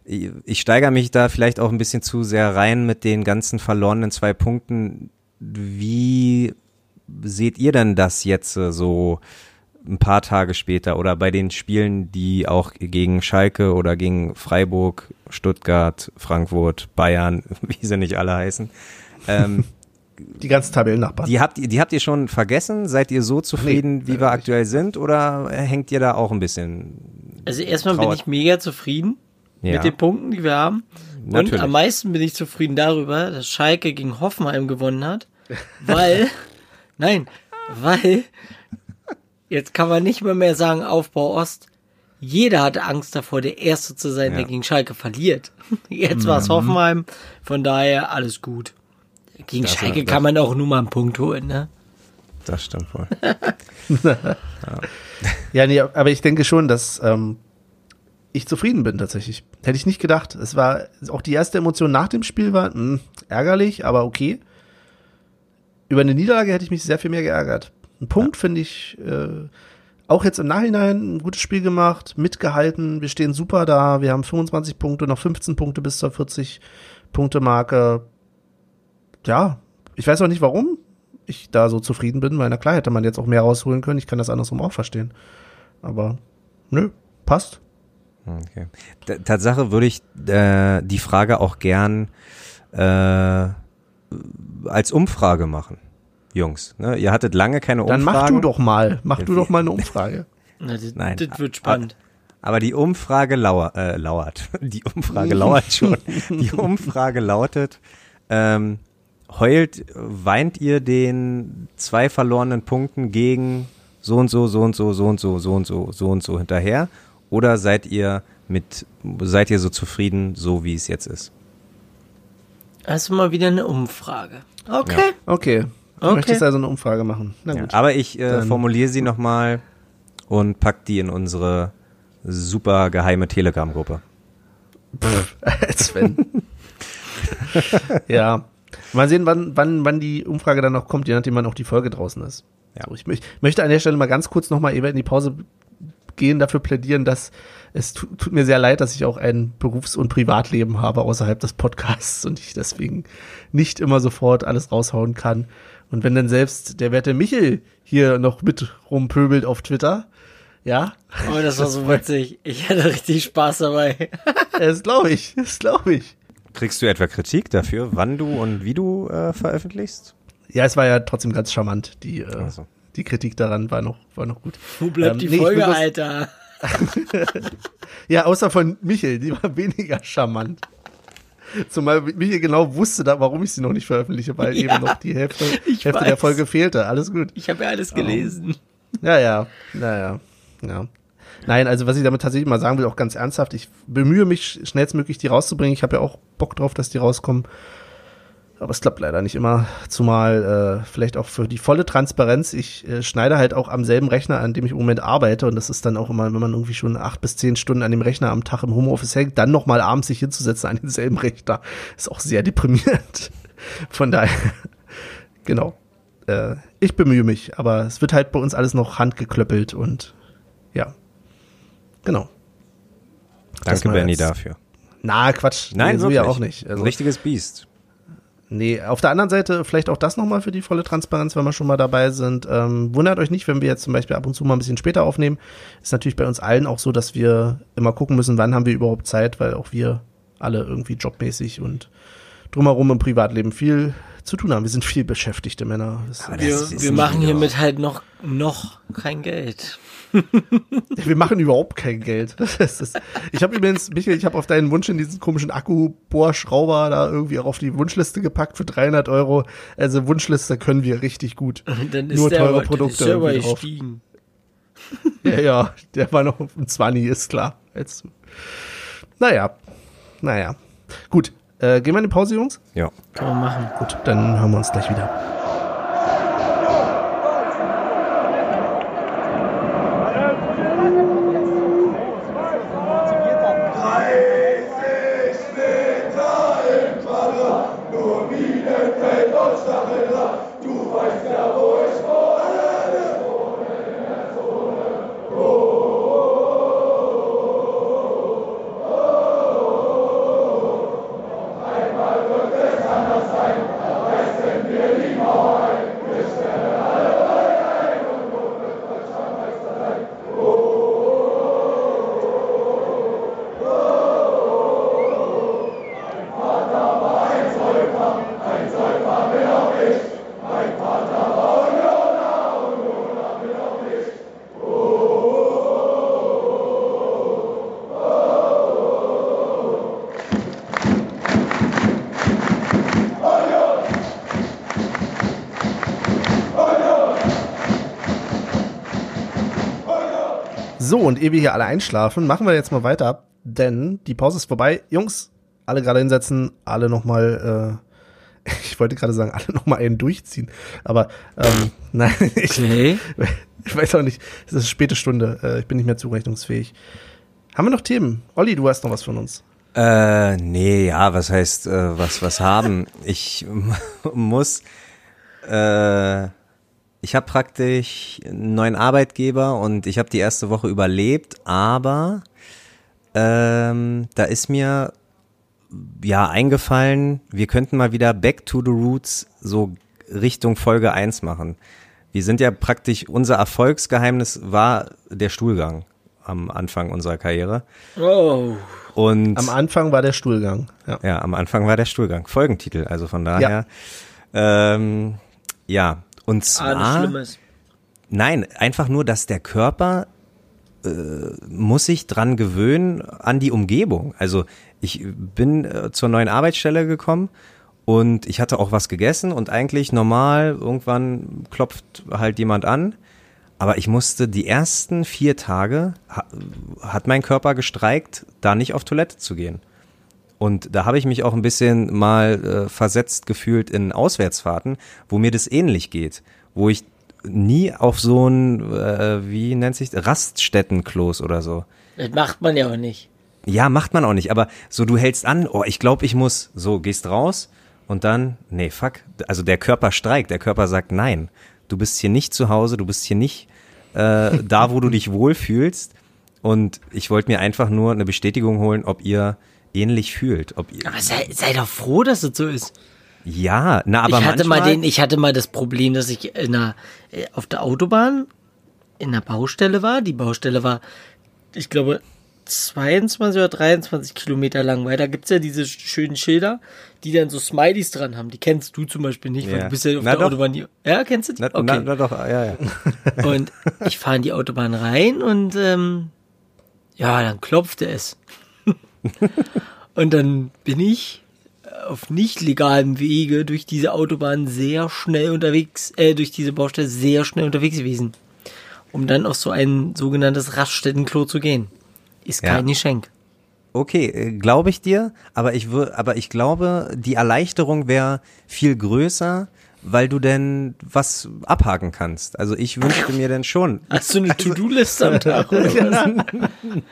[SPEAKER 3] ich, ich steigere mich da vielleicht auch ein bisschen zu sehr rein mit den ganzen verlorenen zwei Punkten. Wie seht ihr denn das jetzt äh, so ein paar Tage später oder bei den Spielen, die auch gegen Schalke oder gegen Freiburg, Stuttgart, Frankfurt, Bayern, wie sie nicht alle heißen, ähm,
[SPEAKER 1] die ganzen Tabellennachbarn.
[SPEAKER 3] die habt ihr, die habt ihr schon vergessen? Seid ihr so zufrieden,
[SPEAKER 1] Nee,
[SPEAKER 3] wie
[SPEAKER 1] äh,
[SPEAKER 3] wir
[SPEAKER 1] ich-
[SPEAKER 3] aktuell sind, oder hängt ihr da auch ein bisschen?
[SPEAKER 2] Also erstmal bin
[SPEAKER 3] Trauert.
[SPEAKER 2] ich mega zufrieden
[SPEAKER 3] Ja.
[SPEAKER 2] mit den Punkten, die wir haben. Und
[SPEAKER 3] Natürlich.
[SPEAKER 2] am meisten bin ich zufrieden darüber, dass Schalke gegen Hoffenheim gewonnen hat, weil, nein, weil, jetzt kann man nicht mehr mehr sagen Aufbau Ost. Jeder hatte Angst davor, der Erste zu sein, der
[SPEAKER 3] Ja.
[SPEAKER 2] gegen Schalke verliert. Jetzt war es Hoffenheim, von daher alles gut. Gegen
[SPEAKER 3] Das-
[SPEAKER 2] Schalke kann man auch nur mal einen Punkt holen, ne?
[SPEAKER 3] Das stimmt wohl.
[SPEAKER 1] Ja, nee, aber ich denke schon, dass ähm, ich zufrieden bin tatsächlich. Hätte ich nicht gedacht. Es war auch die erste Emotion nach dem Spiel war mh, ärgerlich, aber okay. Über eine Niederlage hätte ich mich sehr viel mehr geärgert. Ein Punkt finde ich äh, auch jetzt im Nachhinein ein gutes Spiel gemacht, mitgehalten. Wir stehen super da. Wir haben 25 Punkte, noch 15 Punkte bis zur 40 Punkte Marke. Ja, ich weiß auch nicht warum ich da so zufrieden bin, weil na klar hätte man jetzt auch mehr rausholen können. Ich kann das andersrum auch verstehen. Aber nö, passt.
[SPEAKER 3] Okay. T- Tatsache würde ich äh, die Frage auch gern äh, als Umfrage machen, Jungs. Ne? Ihr hattet lange keine
[SPEAKER 1] Dann
[SPEAKER 3] Umfragen.
[SPEAKER 1] mach du doch mal, mach
[SPEAKER 3] Ja,
[SPEAKER 1] du doch mal eine Umfrage.
[SPEAKER 2] Na, das,
[SPEAKER 3] Nein.
[SPEAKER 2] das wird spannend.
[SPEAKER 3] Aber die Umfrage lauert, äh, lauert. Die Umfrage lauert schon. Die Umfrage lautet, ähm, heult, weint ihr den zwei verlorenen Punkten gegen so und so, so und so, so und so, so und so, so und so hinterher? Oder seid ihr mit, seid ihr so zufrieden, so wie es jetzt ist?
[SPEAKER 2] Also mal wieder eine Umfrage. Okay.
[SPEAKER 1] Okay. Du
[SPEAKER 2] Okay.
[SPEAKER 1] möchtest also eine Umfrage machen. Na
[SPEAKER 3] Ja, aber ich äh, formuliere sie nochmal und pack die in unsere super geheime Telegram-Gruppe.
[SPEAKER 1] Sven. ja. Mal sehen, wann, wann, wann die Umfrage dann noch kommt, je nachdem, wann auch die Folge draußen ist.
[SPEAKER 3] Ja.
[SPEAKER 1] So, ich mö- möchte an der Stelle mal ganz kurz nochmal eben in die Pause gehen, dafür plädieren, dass es tu, tut mir sehr leid, dass ich auch ein Berufs- und Privatleben habe außerhalb des Podcasts und ich deswegen nicht immer sofort alles raushauen kann. Und wenn dann selbst der werte Michel hier noch mit rumpöbelt auf Twitter, ja,
[SPEAKER 2] Oh, das war so witzig. Ich hatte richtig Spaß dabei.
[SPEAKER 1] das glaube ich, das glaube ich.
[SPEAKER 3] Kriegst du etwa Kritik dafür, wann du und wie du äh, veröffentlichst?
[SPEAKER 1] Ja, es war ja trotzdem ganz charmant. Die, äh,
[SPEAKER 3] Ach so.
[SPEAKER 1] die Kritik daran war noch, war noch gut.
[SPEAKER 2] Wo bleibt
[SPEAKER 1] Ähm,
[SPEAKER 2] die
[SPEAKER 1] nee,
[SPEAKER 2] Folge, Alter?
[SPEAKER 1] Ja, außer von Michel, die war weniger charmant. Zumal Michel genau wusste, da, warum ich sie noch nicht veröffentliche, weil
[SPEAKER 2] Ja,
[SPEAKER 1] eben noch die Hälfte,
[SPEAKER 2] ich
[SPEAKER 1] Hälfte der. Folge fehlte. Alles gut.
[SPEAKER 2] Ich habe ja alles gelesen.
[SPEAKER 1] Ja, ja, ja, ja, ja. Nein, also was ich damit tatsächlich mal sagen will, auch ganz ernsthaft, ich bemühe mich schnellstmöglich, die rauszubringen. Ich habe ja auch Bock drauf, dass die rauskommen. Aber es klappt leider nicht immer. Zumal äh, vielleicht auch für die volle Transparenz. Ich äh, schneide halt auch am selben Rechner, an dem ich im Moment arbeite. Und das ist dann auch immer, wenn man irgendwie schon acht bis zehn Stunden an dem Rechner am Tag im Homeoffice hängt, dann nochmal abends sich hinzusetzen an denselben Rechner. Ist auch sehr deprimierend. Von daher, genau. Äh, ich bemühe mich, aber es wird halt bei uns alles noch handgeklöppelt und ja. Genau.
[SPEAKER 3] Danke, Benny, dafür.
[SPEAKER 1] Na, Quatsch.
[SPEAKER 3] Nein,
[SPEAKER 1] so
[SPEAKER 3] wirklich.
[SPEAKER 1] ja auch nicht. Also,
[SPEAKER 3] richtiges Biest.
[SPEAKER 1] Nee, auf der anderen Seite vielleicht auch das nochmal für die volle Transparenz, wenn wir schon mal dabei sind. Ähm, wundert euch nicht, wenn wir jetzt zum Beispiel ab und zu mal ein bisschen später aufnehmen. Ist natürlich bei uns allen auch so, dass wir immer gucken müssen, wann haben wir überhaupt Zeit, weil auch wir alle irgendwie jobmäßig und drumherum im Privatleben viel zu tun haben. Wir sind viel beschäftigte Männer.
[SPEAKER 2] Wir, wir machen hiermit halt noch, noch kein Geld.
[SPEAKER 1] Wir machen überhaupt kein Geld. Das ist, ich habe übrigens, Michael, ich habe auf deinen Wunsch in diesen komischen Akkubohrschrauber da irgendwie auch auf die Wunschliste gepackt für 300 Euro. Also Wunschliste können wir richtig gut.
[SPEAKER 2] Und dann ist
[SPEAKER 1] Nur teure
[SPEAKER 2] aber,
[SPEAKER 1] Produkte
[SPEAKER 2] Dann ist der
[SPEAKER 1] drauf.
[SPEAKER 2] gestiegen.
[SPEAKER 1] Ja, ja, der war noch ein 20, ist klar. Jetzt, naja, naja. Gut, äh, gehen wir in die Pause, Jungs?
[SPEAKER 3] Ja.
[SPEAKER 2] Kann man machen.
[SPEAKER 1] Gut, dann hören wir uns gleich wieder. Und ehe wir hier alle einschlafen, machen wir jetzt mal weiter, denn die Pause ist vorbei. Jungs, alle gerade hinsetzen, alle nochmal, äh, ich wollte gerade sagen, alle nochmal einen durchziehen. Aber ähm, nein, ich,
[SPEAKER 2] Okay.
[SPEAKER 1] ich weiß auch nicht, es ist späte Stunde, äh, ich bin nicht mehr zurechnungsfähig. Haben wir noch Themen? Olli, du hast noch was von uns.
[SPEAKER 3] Äh, nee, ja, was heißt, äh, was, was haben? Ich muss, äh, ich habe praktisch einen neuen Arbeitgeber und ich habe die erste Woche überlebt, aber ähm, da ist mir ja eingefallen, wir könnten mal wieder Back to the Roots so Richtung Folge 1 machen. Wir sind ja praktisch, unser Erfolgsgeheimnis war der Stuhlgang am Anfang unserer Karriere.
[SPEAKER 2] Oh.
[SPEAKER 3] Und
[SPEAKER 1] Am Anfang war der Stuhlgang. Ja.
[SPEAKER 3] ja, am Anfang war der Stuhlgang. Folgentitel, also von daher. Ja, ähm, ja. Und
[SPEAKER 2] Ah,
[SPEAKER 3] zwar.
[SPEAKER 2] Schlimmes.
[SPEAKER 3] Nein, einfach nur, dass der Körper äh, muss sich dran gewöhnen an die Umgebung. Also ich bin äh, zur neuen Arbeitsstelle gekommen und ich hatte auch was gegessen und eigentlich normal, irgendwann klopft halt jemand an. Aber ich musste die ersten vier Tage, ha, hat mein Körper gestreikt, da nicht auf Toilette zu gehen. Und da habe ich mich auch ein bisschen mal äh, versetzt gefühlt in Auswärtsfahrten, wo mir das ähnlich geht, wo ich nie auf so ein, äh, wie nennt sich, Raststättenklos oder so.
[SPEAKER 2] Das macht man ja auch nicht.
[SPEAKER 3] Ja, macht man auch nicht, aber so du hältst an, oh, ich glaube, ich muss, so gehst raus und dann, nee, fuck, also der Körper streikt, der Körper sagt, nein, du bist hier nicht zu Hause, du bist hier nicht äh, da, wo du dich wohlfühlst und ich wollte mir einfach nur eine Bestätigung holen, ob ihr ähnlich fühlt, ob ihr,
[SPEAKER 2] Aber sei, sei doch froh, dass es so ist.
[SPEAKER 3] ja, na, aber
[SPEAKER 2] ich hatte
[SPEAKER 3] manchmal,
[SPEAKER 2] mal den, ich hatte mal das Problem, dass ich in einer, äh, auf der Autobahn in einer Baustelle war. Die Baustelle war, ich glaube, 22 oder 23 Kilometer lang. Weil da gibt's ja diese schönen Schilder, die dann so Smileys dran haben. Die kennst du zum Beispiel nicht, weil
[SPEAKER 3] Ja.
[SPEAKER 2] du bist ja auf
[SPEAKER 3] Na
[SPEAKER 2] der
[SPEAKER 3] doch.
[SPEAKER 2] Autobahn. Die, ja, kennst du die?
[SPEAKER 3] na,
[SPEAKER 2] Okay.
[SPEAKER 3] na, na doch, ja, ja.
[SPEAKER 2] Und ich fahre in die Autobahn rein und ähm, ja, dann klopfte es. Und dann bin ich auf nicht legalem Wege durch diese Autobahn sehr schnell unterwegs, äh, durch diese Baustelle sehr schnell unterwegs gewesen. Um dann auf so ein sogenanntes Raststättenklo zu gehen. Ist
[SPEAKER 3] Ja.
[SPEAKER 2] kein Geschenk.
[SPEAKER 3] Okay, äh, glaube ich dir, aber ich aber ich glaube, die Erleichterung wäre viel größer, weil du denn was abhaken kannst. Also ich wünschte mir denn schon.
[SPEAKER 2] Hast du eine To-Do-Liste am Tag? Oder was?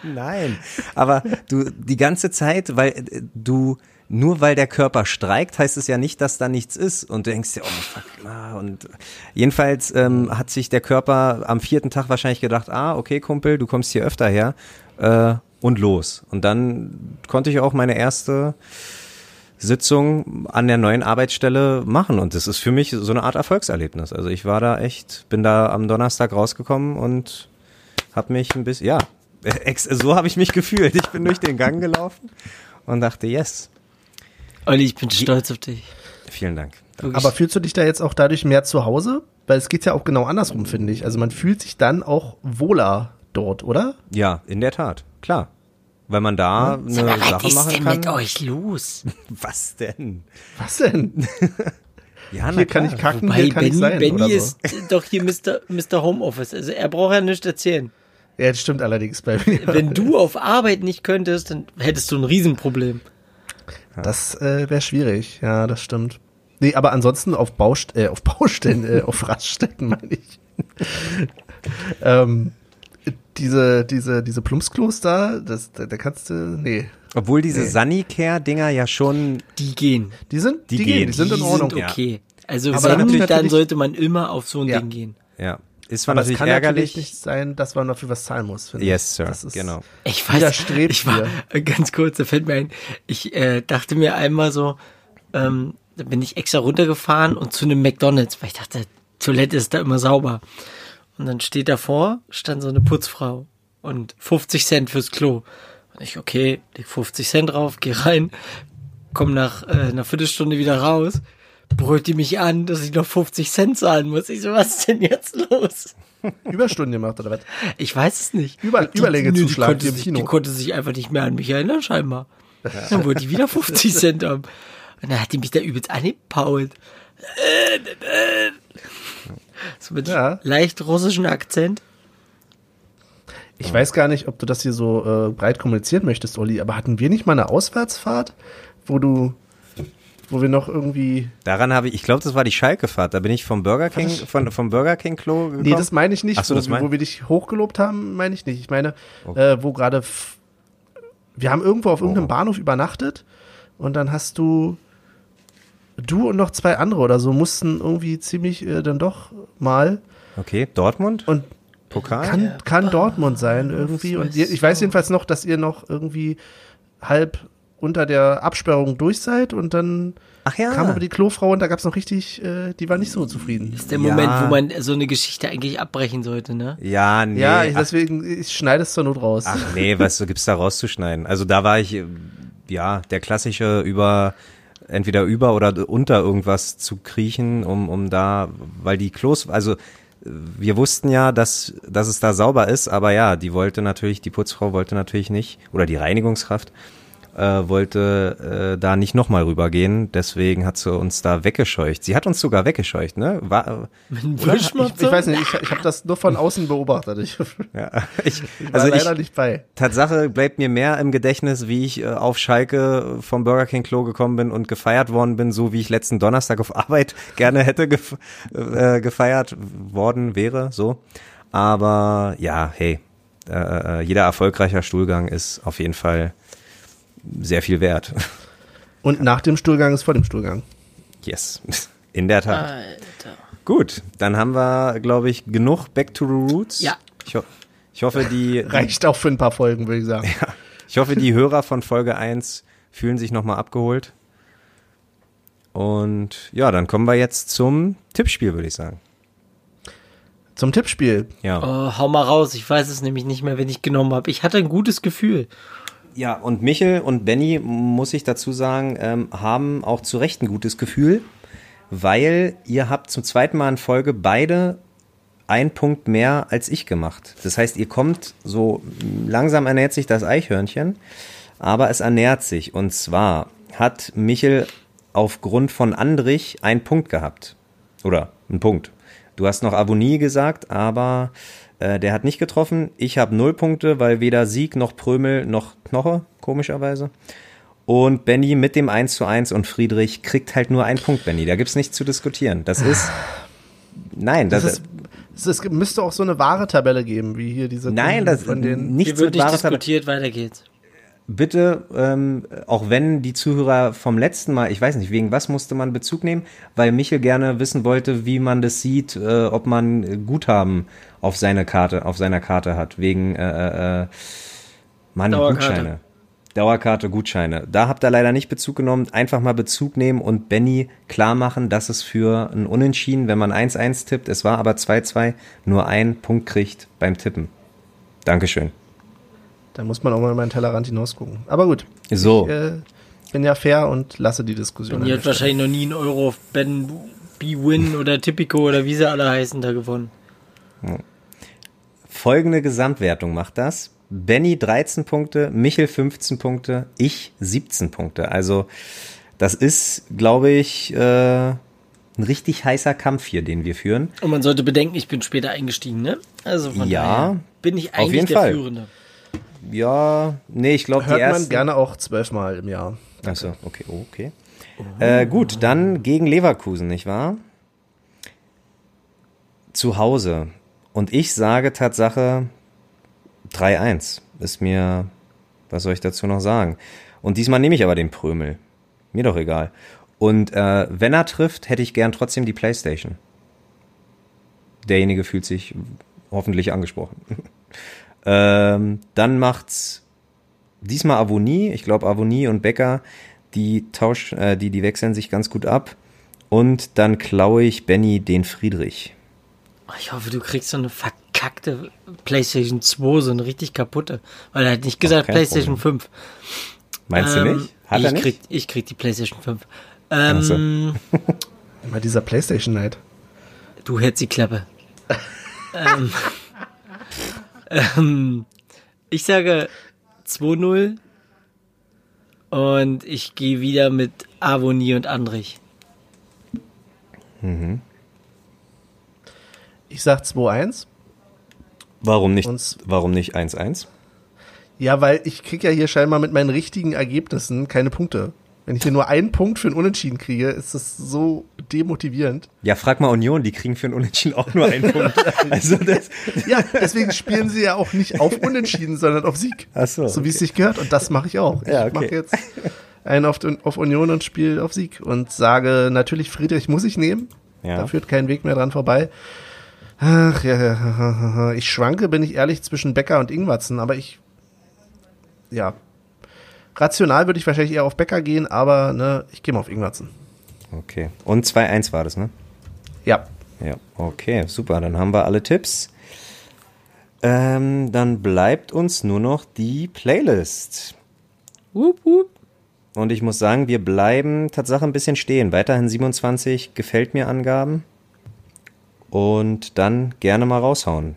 [SPEAKER 3] Nein, aber du die ganze Zeit, weil äh, du nur weil der Körper streikt, heißt es ja nicht, dass da nichts ist. Und du denkst dir, oh fuck, ah, und jedenfalls ähm, hat sich der Körper am vierten Tag wahrscheinlich gedacht, ah, okay, Kumpel, du kommst hier öfter her. Äh, und los. Und dann konnte ich auch meine erste Sitzung an der neuen Arbeitsstelle machen. Und das ist für mich so eine Art Erfolgserlebnis. Also ich war da echt, bin da am Donnerstag rausgekommen und habe mich ein bisschen, ja, so habe ich mich gefühlt. Ich bin durch den Gang gelaufen und dachte, yes.
[SPEAKER 2] Olli, ich bin stolz auf dich.
[SPEAKER 3] Vielen Dank.
[SPEAKER 1] Aber fühlst du dich da jetzt auch dadurch mehr zu Hause? Weil es geht ja auch genau andersrum, finde ich. Also man fühlt sich dann auch wohler dort, oder?
[SPEAKER 3] Ja, in der Tat, klar. Weil man da eine
[SPEAKER 2] Sag mal, was
[SPEAKER 3] Sache
[SPEAKER 2] ist
[SPEAKER 3] machen
[SPEAKER 2] denn
[SPEAKER 3] kann.
[SPEAKER 2] mit euch los?
[SPEAKER 3] Was denn?
[SPEAKER 1] Was denn?
[SPEAKER 3] Ja,
[SPEAKER 1] Hier kann ich kacken,
[SPEAKER 2] Weil
[SPEAKER 1] hier kann
[SPEAKER 2] Benny,
[SPEAKER 1] ich sein.
[SPEAKER 2] Benny
[SPEAKER 1] oder so.
[SPEAKER 2] ist doch hier Mr. Mr. Homeoffice. Also er braucht ja nichts erzählen.
[SPEAKER 1] Ja, das stimmt allerdings bei mir.
[SPEAKER 2] Wenn du auf Arbeit nicht könntest, dann hättest du ein Riesenproblem.
[SPEAKER 1] Das äh, wäre schwierig, ja, das stimmt. Nee, aber ansonsten auf, Baust äh, auf Baustellen, äh, auf Raststätten meine ich. ähm, diese, diese, diese Plumpsklos da, das, da, da kannst du, nee.
[SPEAKER 3] Obwohl diese
[SPEAKER 1] Nee.
[SPEAKER 3] Sunnycare-Dinger ja schon,
[SPEAKER 2] Die gehen.
[SPEAKER 1] Die sind,
[SPEAKER 3] Die
[SPEAKER 1] die,
[SPEAKER 3] gehen.
[SPEAKER 1] gehen, die sind in
[SPEAKER 2] die
[SPEAKER 1] Ordnung.
[SPEAKER 2] sind okay. Also
[SPEAKER 1] Aber
[SPEAKER 2] wenn,
[SPEAKER 1] natürlich-
[SPEAKER 2] dann sollte man immer auf so ein
[SPEAKER 1] Ja.
[SPEAKER 2] Ding gehen.
[SPEAKER 3] ja, ist
[SPEAKER 1] Aber es
[SPEAKER 3] natürlich
[SPEAKER 1] kann
[SPEAKER 3] ärgerlich.
[SPEAKER 1] natürlich nicht sein, dass man dafür was zahlen muss. finde
[SPEAKER 3] Yes,
[SPEAKER 1] ich.
[SPEAKER 3] Sir,
[SPEAKER 1] Das ist,
[SPEAKER 3] genau.
[SPEAKER 2] Ich weiß, ich war äh, ganz kurz, da fällt mir ein, ich äh, dachte mir einmal so, ähm, da bin ich extra runtergefahren und zu einem McDonalds, weil ich dachte, Toilette ist da immer sauber. Und dann steht davor, stand so eine Putzfrau und 50 Cent fürs Klo. Und ich, okay, leg 50 Cent drauf, geh rein, komm nach äh, einer Viertelstunde wieder raus, brüllt die mich an, dass ich noch 50 Cent zahlen muss. Ich so, was ist denn jetzt los?
[SPEAKER 1] Überstunden gemacht oder was?
[SPEAKER 2] Ich weiß es nicht.
[SPEAKER 1] Über-
[SPEAKER 2] Die-
[SPEAKER 1] Überlegezuschlag
[SPEAKER 2] die sich,
[SPEAKER 1] Kino.
[SPEAKER 2] die konnte sich einfach nicht mehr an mich erinnern, scheinbar. Dann wollte die wieder 50 Cent haben. Und dann hat die mich da übelst angepault. So mit
[SPEAKER 1] Ja.
[SPEAKER 2] leicht russischen Akzent.
[SPEAKER 1] Ich weiß gar nicht, ob du das hier so äh, breit kommunizieren möchtest, Olli, aber hatten wir nicht mal eine Auswärtsfahrt, wo du, wo wir noch irgendwie.
[SPEAKER 3] Daran habe ich, ich glaube, das war die Schalke-Fahrt. Da bin ich vom Burger King, von, vom Burger King Klo gekommen.
[SPEAKER 1] Nee, das meine ich nicht.
[SPEAKER 3] Ach so,
[SPEAKER 1] wo,
[SPEAKER 3] das mein-
[SPEAKER 1] wo wir dich hochgelobt haben, meine ich nicht. Ich meine, äh, wo gerade. f- Wir haben irgendwo auf irgendeinem
[SPEAKER 3] Oh.
[SPEAKER 1] Bahnhof übernachtet und dann hast du. Du und noch zwei andere oder so mussten irgendwie ziemlich äh, dann doch mal.
[SPEAKER 3] Okay, Dortmund?
[SPEAKER 1] Und
[SPEAKER 3] Pokal?
[SPEAKER 1] kann, kann Dortmund sein irgendwie. Und ihr, ich weiß jedenfalls noch, dass ihr noch irgendwie halb unter der Absperrung durch seid und dann
[SPEAKER 3] Ach ja.
[SPEAKER 1] kam aber die Klofrau und da gab es noch richtig, äh, die war nicht so zufrieden.
[SPEAKER 2] Das ist der
[SPEAKER 3] Ja.
[SPEAKER 2] Moment, wo man so eine Geschichte eigentlich abbrechen sollte, ne?
[SPEAKER 3] ja, nee.
[SPEAKER 1] ja, ich, deswegen, ich schneide es zur Not raus.
[SPEAKER 3] ach nee, was gibt's da rauszuschneiden? Also da war ich, ja, der klassische über, entweder über oder unter irgendwas zu kriechen, um, um da, weil die Klos, also wir wussten ja, dass, dass es da sauber ist, aber ja, die wollte natürlich, die Putzfrau wollte natürlich nicht, oder die Reinigungskraft, äh, wollte äh, da nicht nochmal rübergehen, deswegen hat sie uns da weggescheucht. Sie hat uns sogar weggescheucht, ne? War,
[SPEAKER 2] Mit?
[SPEAKER 1] Ich, ich weiß nicht, ich, ich habe das nur von außen beobachtet. Ich,
[SPEAKER 3] ja, ich,
[SPEAKER 1] war
[SPEAKER 3] also
[SPEAKER 1] leider
[SPEAKER 3] ich,
[SPEAKER 1] nicht bei.
[SPEAKER 3] Tatsache bleibt mir mehr im Gedächtnis, wie ich äh, auf Schalke vom Burger King Klo gekommen bin und gefeiert worden bin, so wie ich letzten Donnerstag auf Arbeit gerne hätte gef äh, gefeiert worden wäre, so. Aber ja, hey, äh, äh, jeder erfolgreicher Stuhlgang ist auf jeden Fall sehr viel wert.
[SPEAKER 1] Und nach dem Stuhlgang ist vor dem Stuhlgang.
[SPEAKER 3] Yes, in der Tat.
[SPEAKER 2] Alter.
[SPEAKER 3] Gut, dann haben wir, glaube ich, genug Back to the Roots.
[SPEAKER 2] Ja.
[SPEAKER 3] Ich, ho ich hoffe, die,
[SPEAKER 1] Reicht auch für ein paar Folgen, würde ich sagen.
[SPEAKER 3] Ich hoffe, die Hörer von Folge 1 fühlen sich nochmal abgeholt. Und ja, dann kommen wir jetzt zum Tippspiel, würde ich sagen.
[SPEAKER 1] Zum Tippspiel.
[SPEAKER 3] Ja.
[SPEAKER 2] Oh, hau mal raus, ich weiß es nämlich nicht mehr, wenn ich genommen habe. Ich hatte ein gutes Gefühl.
[SPEAKER 3] Ja, und Michel und Benny, muss ich dazu sagen, ähm, haben auch zu Recht ein gutes Gefühl, weil ihr habt zum zweiten Mal in Folge beide einen Punkt mehr als ich gemacht. Das heißt, ihr kommt so langsam ernährt sich das Eichhörnchen, aber es ernährt sich. Und zwar hat Michel aufgrund von Andrich einen Punkt gehabt. Oder einen Punkt. Du hast noch Avonie gesagt, aber äh, der hat nicht getroffen. Ich habe null Punkte, weil weder Sieg noch Prömel noch Knoche, komischerweise. Und Benny mit dem 1 zu 1 und Friedrich kriegt halt nur einen Punkt, Benny. Da gibt's nichts zu diskutieren. Das ist. Nein, das,
[SPEAKER 1] Das ist, es müsste auch so eine wahre Tabelle geben, wie hier diese
[SPEAKER 3] nein, das
[SPEAKER 1] von den.
[SPEAKER 3] nichts
[SPEAKER 2] Hier wird nicht diskutiert, weiter geht's.
[SPEAKER 3] Bitte, ähm, auch wenn die Zuhörer vom letzten Mal, ich weiß nicht, wegen was musste man Bezug nehmen, weil Michel gerne wissen wollte, wie man das sieht, äh, ob man Guthaben auf seine Karte, auf seiner Karte hat, wegen äh, äh, Mann,
[SPEAKER 2] Dauerkarte.
[SPEAKER 3] Gutscheine. Dauerkarte, Gutscheine. Da habt ihr leider nicht Bezug genommen. Einfach mal Bezug nehmen und Benny klar machen, dass es für ein Unentschieden, wenn man 1-1 tippt, es war aber 2-2, nur ein Punkt kriegt beim Tippen. Dankeschön.
[SPEAKER 1] Da muss man auch mal in meinen Tellerrand hinausgucken. Aber gut.
[SPEAKER 3] So.
[SPEAKER 1] Ich äh, bin ja fair und lasse die Diskussion.
[SPEAKER 2] Und ihr habt wahrscheinlich noch nie einen Euro auf Ben B-Win oder Tipico oder wie sie alle heißen da gewonnen.
[SPEAKER 3] Folgende Gesamtwertung macht das. Benny 13 Punkte, Michel 15 Punkte, ich 17 Punkte. Also das ist, glaube ich, äh, ein richtig heißer Kampf hier, den wir führen.
[SPEAKER 2] Und man sollte bedenken, ich bin später eingestiegen, ne? Also von
[SPEAKER 3] Ja,
[SPEAKER 2] daher bin ich
[SPEAKER 3] auf
[SPEAKER 2] eigentlich
[SPEAKER 3] jeden
[SPEAKER 2] der
[SPEAKER 3] Fall.
[SPEAKER 2] Führende.
[SPEAKER 3] Ja, nee, ich glaube, die
[SPEAKER 1] Hört
[SPEAKER 3] ersten...
[SPEAKER 1] man gerne auch zwölfmal im Jahr.
[SPEAKER 3] Achso, okay, oh, okay. Äh, gut, dann gegen Leverkusen, nicht wahr? Zu Hause. Und ich sage Tatsache 3-1. Ist mir, was soll ich dazu noch sagen? Und diesmal nehme ich aber den Prömel. Mir doch egal. Und äh, wenn er trifft, hätte ich gern trotzdem die Playstation. Derjenige fühlt sich hoffentlich angesprochen. ähm, dann macht's diesmal Avonie. Ich glaube, Avonie und Becker, die tausch, äh, die, die wechseln sich ganz gut ab. Und dann klaue ich Benny den Friedrich.
[SPEAKER 2] Ich hoffe, du kriegst so eine verkackte PlayStation 2, so eine richtig kaputte. Weil er hat nicht gesagt PlayStation 5.
[SPEAKER 3] Meinst du
[SPEAKER 2] Ähm,
[SPEAKER 3] nicht? Hat
[SPEAKER 2] ich
[SPEAKER 3] er nicht?
[SPEAKER 2] Krieg, ich krieg die PlayStation 5. Ähm,
[SPEAKER 3] so.
[SPEAKER 1] Immer dieser Playstation Night.
[SPEAKER 2] Du hättest die Klappe. ähm, ähm, ich sage 2-0 und ich gehe wieder mit Avonie und Andrich.
[SPEAKER 1] Ich sag 2-1.
[SPEAKER 3] Warum nicht,
[SPEAKER 1] Uns-
[SPEAKER 3] warum nicht 1-1?
[SPEAKER 1] Ja, weil ich krieg ja hier scheinbar mit meinen richtigen Ergebnissen keine Punkte. Wenn ich hier nur einen Punkt für ein Unentschieden kriege, ist das so demotivierend.
[SPEAKER 3] Ja, frag mal Union, die kriegen für einen Unentschieden auch nur einen Punkt. Also das,
[SPEAKER 1] Ja, deswegen spielen sie ja auch nicht auf Unentschieden, sondern auf Sieg.
[SPEAKER 3] Ach so,
[SPEAKER 1] So wie es sich gehört. Und das mache ich auch.
[SPEAKER 3] Ja,
[SPEAKER 1] Ich
[SPEAKER 3] okay.
[SPEAKER 1] mache jetzt einen auf, auf Union und spiele auf Sieg. Und sage, natürlich, Friedrich muss ich nehmen.
[SPEAKER 3] Ja.
[SPEAKER 1] Da führt kein Weg mehr dran vorbei. Ach ja, ja, ja, ja. ich schwanke, bin ich ehrlich, zwischen Becker und Ingwatzen, aber ich, ja, rational würde ich wahrscheinlich eher auf Becker gehen, aber ne, ich gehe mal auf Ingwatzen.
[SPEAKER 3] okay. Und 2-1 war das, ne?
[SPEAKER 1] Ja,
[SPEAKER 3] Ja, okay, super. Dann haben wir alle Tipps. Ähm, dann bleibt uns nur noch die Playlist.
[SPEAKER 2] Wup, wup.
[SPEAKER 3] Und ich muss sagen, wir bleiben Tatsache ein bisschen stehen. Weiterhin 27 gefällt mir Angaben. Und dann gerne mal raushauen.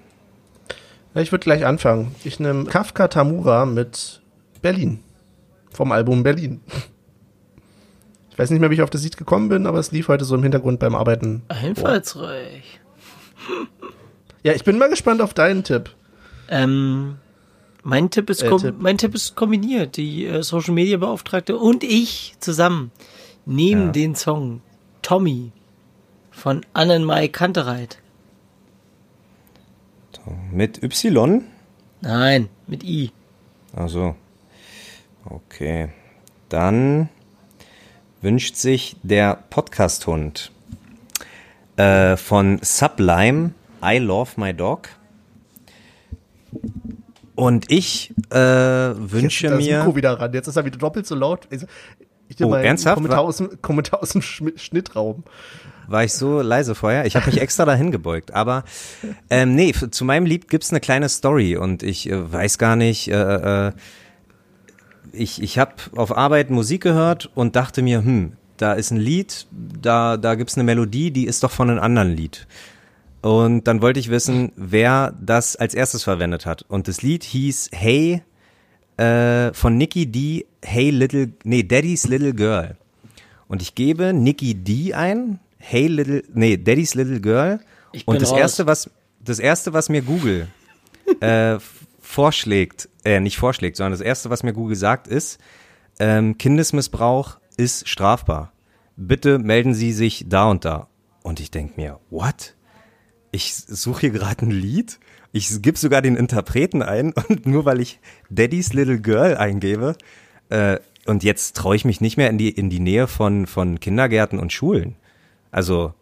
[SPEAKER 1] Ich würde gleich anfangen. Ich nehme Kafka Tamura mit Berlin. Vom Album Berlin. Ich weiß nicht mehr, wie ich auf das Lied gekommen bin, aber es lief heute so im Hintergrund beim Arbeiten.
[SPEAKER 2] Einfallsreich.
[SPEAKER 1] Ja, ich bin mal gespannt auf deinen Tipp.
[SPEAKER 2] Ähm, mein Tipp ist,
[SPEAKER 1] Äh, Tipp.
[SPEAKER 2] mein Tipp ist kombiniert. Die äh, Social Media Beauftragte und ich zusammen nehmen
[SPEAKER 3] Ja.
[SPEAKER 2] den Song Tommy von Annenmai Kantereit.
[SPEAKER 3] Mit Y?
[SPEAKER 2] Nein, mit I.
[SPEAKER 3] Also, okay. Dann wünscht sich der Podcast-Hund äh, von Sublime I Love My Dog. Und ich äh, wünsche
[SPEAKER 1] Jetzt ist das
[SPEAKER 3] mir.
[SPEAKER 1] Mikro wieder ran. Jetzt ist er wieder doppelt so laut. Also, Ich dir
[SPEAKER 3] Oh,
[SPEAKER 1] mal
[SPEAKER 3] ernsthaft?
[SPEAKER 1] Kommentar aus, dem, Kommentar aus dem Schnittraum.
[SPEAKER 3] War ich so leise vorher? Ich habe mich extra dahin gebeugt. Aber ähm, nee, zu meinem Lied gibt's eine kleine Story und ich äh, weiß gar nicht. Äh, äh, ich ich habe auf Arbeit Musik gehört und dachte mir, hm, da ist ein Lied, da da gibt's eine Melodie, die ist doch von einem anderen Lied. Und dann wollte ich wissen, wer das als erstes verwendet hat. Und das Lied hieß Hey äh, von Nicky D. Hey Little, nee, Daddy's Little Girl. Und ich gebe Nicky D ein, Hey Little, nee, Daddy's Little Girl.
[SPEAKER 2] Ich
[SPEAKER 3] Und das
[SPEAKER 2] raus.
[SPEAKER 3] erste, was, das erste, was mir Google äh, vorschlägt, äh, nicht vorschlägt, sondern das erste, was mir Google sagt, ist, ähm, Kindesmissbrauch ist strafbar. Bitte melden Sie sich da und da. Und ich denk mir, what? Ich suche hier gerade ein Lied. Ich gebe sogar den Interpreten ein und nur weil ich Daddy's Little Girl eingebe äh, und jetzt traue ich mich nicht mehr in die in die Nähe von von Kindergärten und Schulen. Also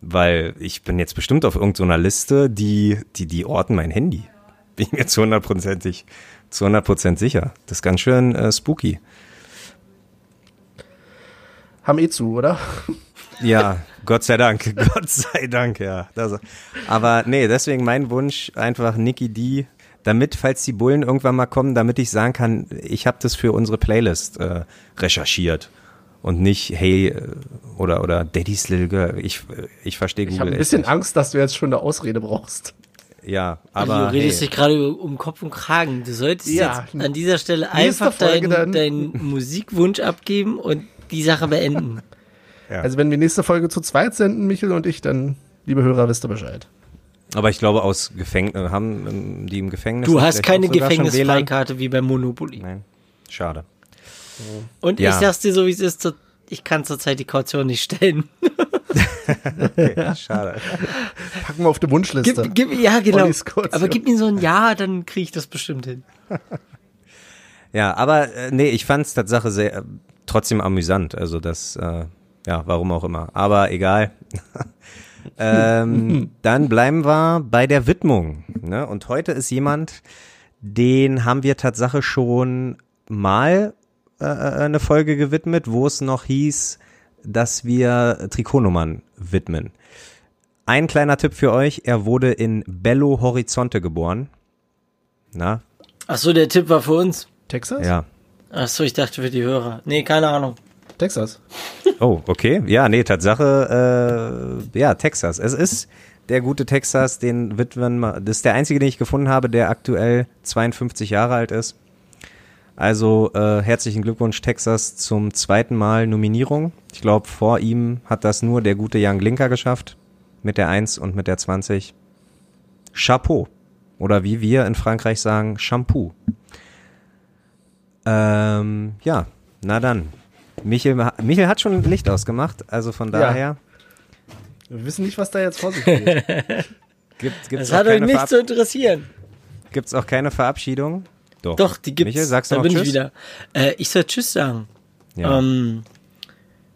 [SPEAKER 3] weil ich bin jetzt bestimmt auf irgendeiner Liste, die die die orten mein Handy. Bin ich mir zu hundertprozentig zu 100 Prozent sicher. Das ist ganz schön äh, spooky.
[SPEAKER 1] Haben eh zu, oder?
[SPEAKER 3] Ja, Gott sei Dank, Gott sei Dank, ja. Das, aber nee, deswegen mein Wunsch einfach Nicky D, damit, falls die Bullen irgendwann mal kommen, damit ich sagen kann, ich habe das für unsere Playlist äh, recherchiert und nicht Hey äh, oder oder Daddy's Little Girl. Ich ich verstehe Google.
[SPEAKER 1] Ich habe ein bisschen Angst, dass du jetzt schon eine Ausrede brauchst.
[SPEAKER 3] Ja, aber
[SPEAKER 2] Also, du redest
[SPEAKER 3] hey,
[SPEAKER 2] dich gerade um Kopf und Kragen. Du solltest
[SPEAKER 1] Ja.
[SPEAKER 2] jetzt an dieser Stelle einfach deinen deinen Musikwunsch abgeben und die Sache beenden.
[SPEAKER 3] Ja.
[SPEAKER 1] Also wenn wir nächste Folge zu zweit senden, Michel und ich, dann, liebe Hörer, wisst ihr Bescheid.
[SPEAKER 3] aber ich glaube aus Gefängnis haben ähm, die im Gefängnis
[SPEAKER 2] Du hast keine? Gefängnisfreikarte wie beim Monopoly.
[SPEAKER 3] Nein, schade.
[SPEAKER 2] Und
[SPEAKER 3] Ja.
[SPEAKER 2] ich sag's dir so, wie es ist, ich kann zurzeit die Kaution nicht stellen.
[SPEAKER 3] Okay, schade.
[SPEAKER 1] Packen wir auf die Wunschliste.
[SPEAKER 2] Gib, gib, ja, genau. Aber gib mir so ein Ja, dann kriege ich das bestimmt hin.
[SPEAKER 3] Ja, aber äh, nee, ich fand's Tatsache sehr äh, trotzdem amüsant. Also das, äh, ja, warum auch immer. Aber egal. ähm, dann bleiben wir bei der Widmung. Ne? Und heute ist jemand, den haben wir Tatsache schon mal äh, eine Folge gewidmet, wo es noch hieß, dass wir Trikotnummern widmen. Ein kleiner Tipp für euch, er wurde in Bello Horizonte geboren. Na,
[SPEAKER 2] Ach so, der Tipp war für uns.
[SPEAKER 1] Texas?
[SPEAKER 3] ja.
[SPEAKER 2] Ach so, ich dachte für die Hörer. Nee, keine Ahnung.
[SPEAKER 1] Texas.
[SPEAKER 3] Oh, okay. Ja, nee, Tatsache, äh, ja, Texas. Es ist der gute Texas, den Witwen, ma- das ist der einzige, den ich gefunden habe, der aktuell 52 Jahre alt ist. Also äh, herzlichen Glückwunsch, Texas, zum zweiten Mal Nominierung. Ich glaube, vor ihm hat das nur der gute Jan Glinker geschafft. Mit der 1 und mit der 20. Chapeau. Oder wie wir in Frankreich sagen, Shampoo. Ähm, ja, na dann. Michel, Michel hat schon Licht ausgemacht, also von
[SPEAKER 1] Ja.
[SPEAKER 3] daher
[SPEAKER 1] Wir wissen nicht, was da jetzt vor sich geht.
[SPEAKER 3] gibt, gibt's,
[SPEAKER 2] Das
[SPEAKER 3] auch
[SPEAKER 2] hat euch nicht
[SPEAKER 3] Verab
[SPEAKER 2] zu interessieren.
[SPEAKER 3] gibt's auch keine Verabschiedung. Doch,
[SPEAKER 2] Doch, die gibt's.
[SPEAKER 3] Michel, sagst du
[SPEAKER 2] da
[SPEAKER 3] noch
[SPEAKER 2] bin
[SPEAKER 3] Tschüss?
[SPEAKER 2] ich wieder. Äh, ich soll Tschüss sagen.
[SPEAKER 3] Ja.
[SPEAKER 2] Ähm,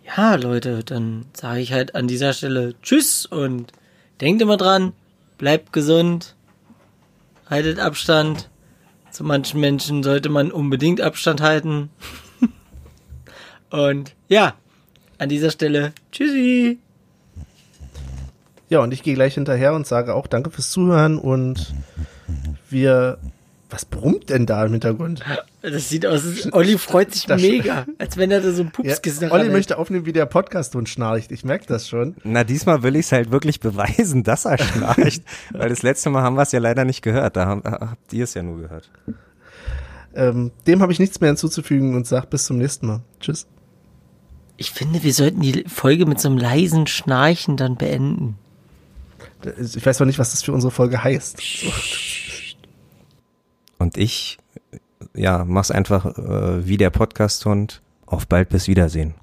[SPEAKER 2] ja, Leute, dann sage ich halt an dieser Stelle Tschüss und denkt immer dran, bleibt gesund, haltet Abstand. Zu manchen Menschen sollte man unbedingt Abstand halten. und ja, an dieser Stelle Tschüssi.
[SPEAKER 1] Ja, und ich gehe gleich hinterher und sage auch Danke fürs Zuhören und wir. Was brummt denn da im Hintergrund?
[SPEAKER 2] Das sieht aus, als Olli freut sich
[SPEAKER 1] Das-
[SPEAKER 2] mega, als wenn er da so ein
[SPEAKER 1] Ja,
[SPEAKER 2] Pupskissen
[SPEAKER 1] Olli
[SPEAKER 2] ranhält.
[SPEAKER 1] möchte aufnehmen, wie der Podcast-Hund schnarcht. Ich merke das schon.
[SPEAKER 3] Na, diesmal will ich es halt wirklich beweisen, dass er schnarcht. weil das letzte Mal haben wir es ja leider nicht gehört. Da haben, habt ihr es ja nur gehört.
[SPEAKER 1] Ähm, dem habe ich nichts mehr hinzuzufügen und sage bis zum nächsten Mal. Tschüss.
[SPEAKER 2] Ich finde, wir sollten die Folge mit so einem leisen Schnarchen dann beenden.
[SPEAKER 1] Ich weiß zwar nicht, was das für unsere Folge heißt.
[SPEAKER 3] Und ich, ja, mach's einfach äh, wie der Podcast-Hund. Auf bald, bis Wiedersehen.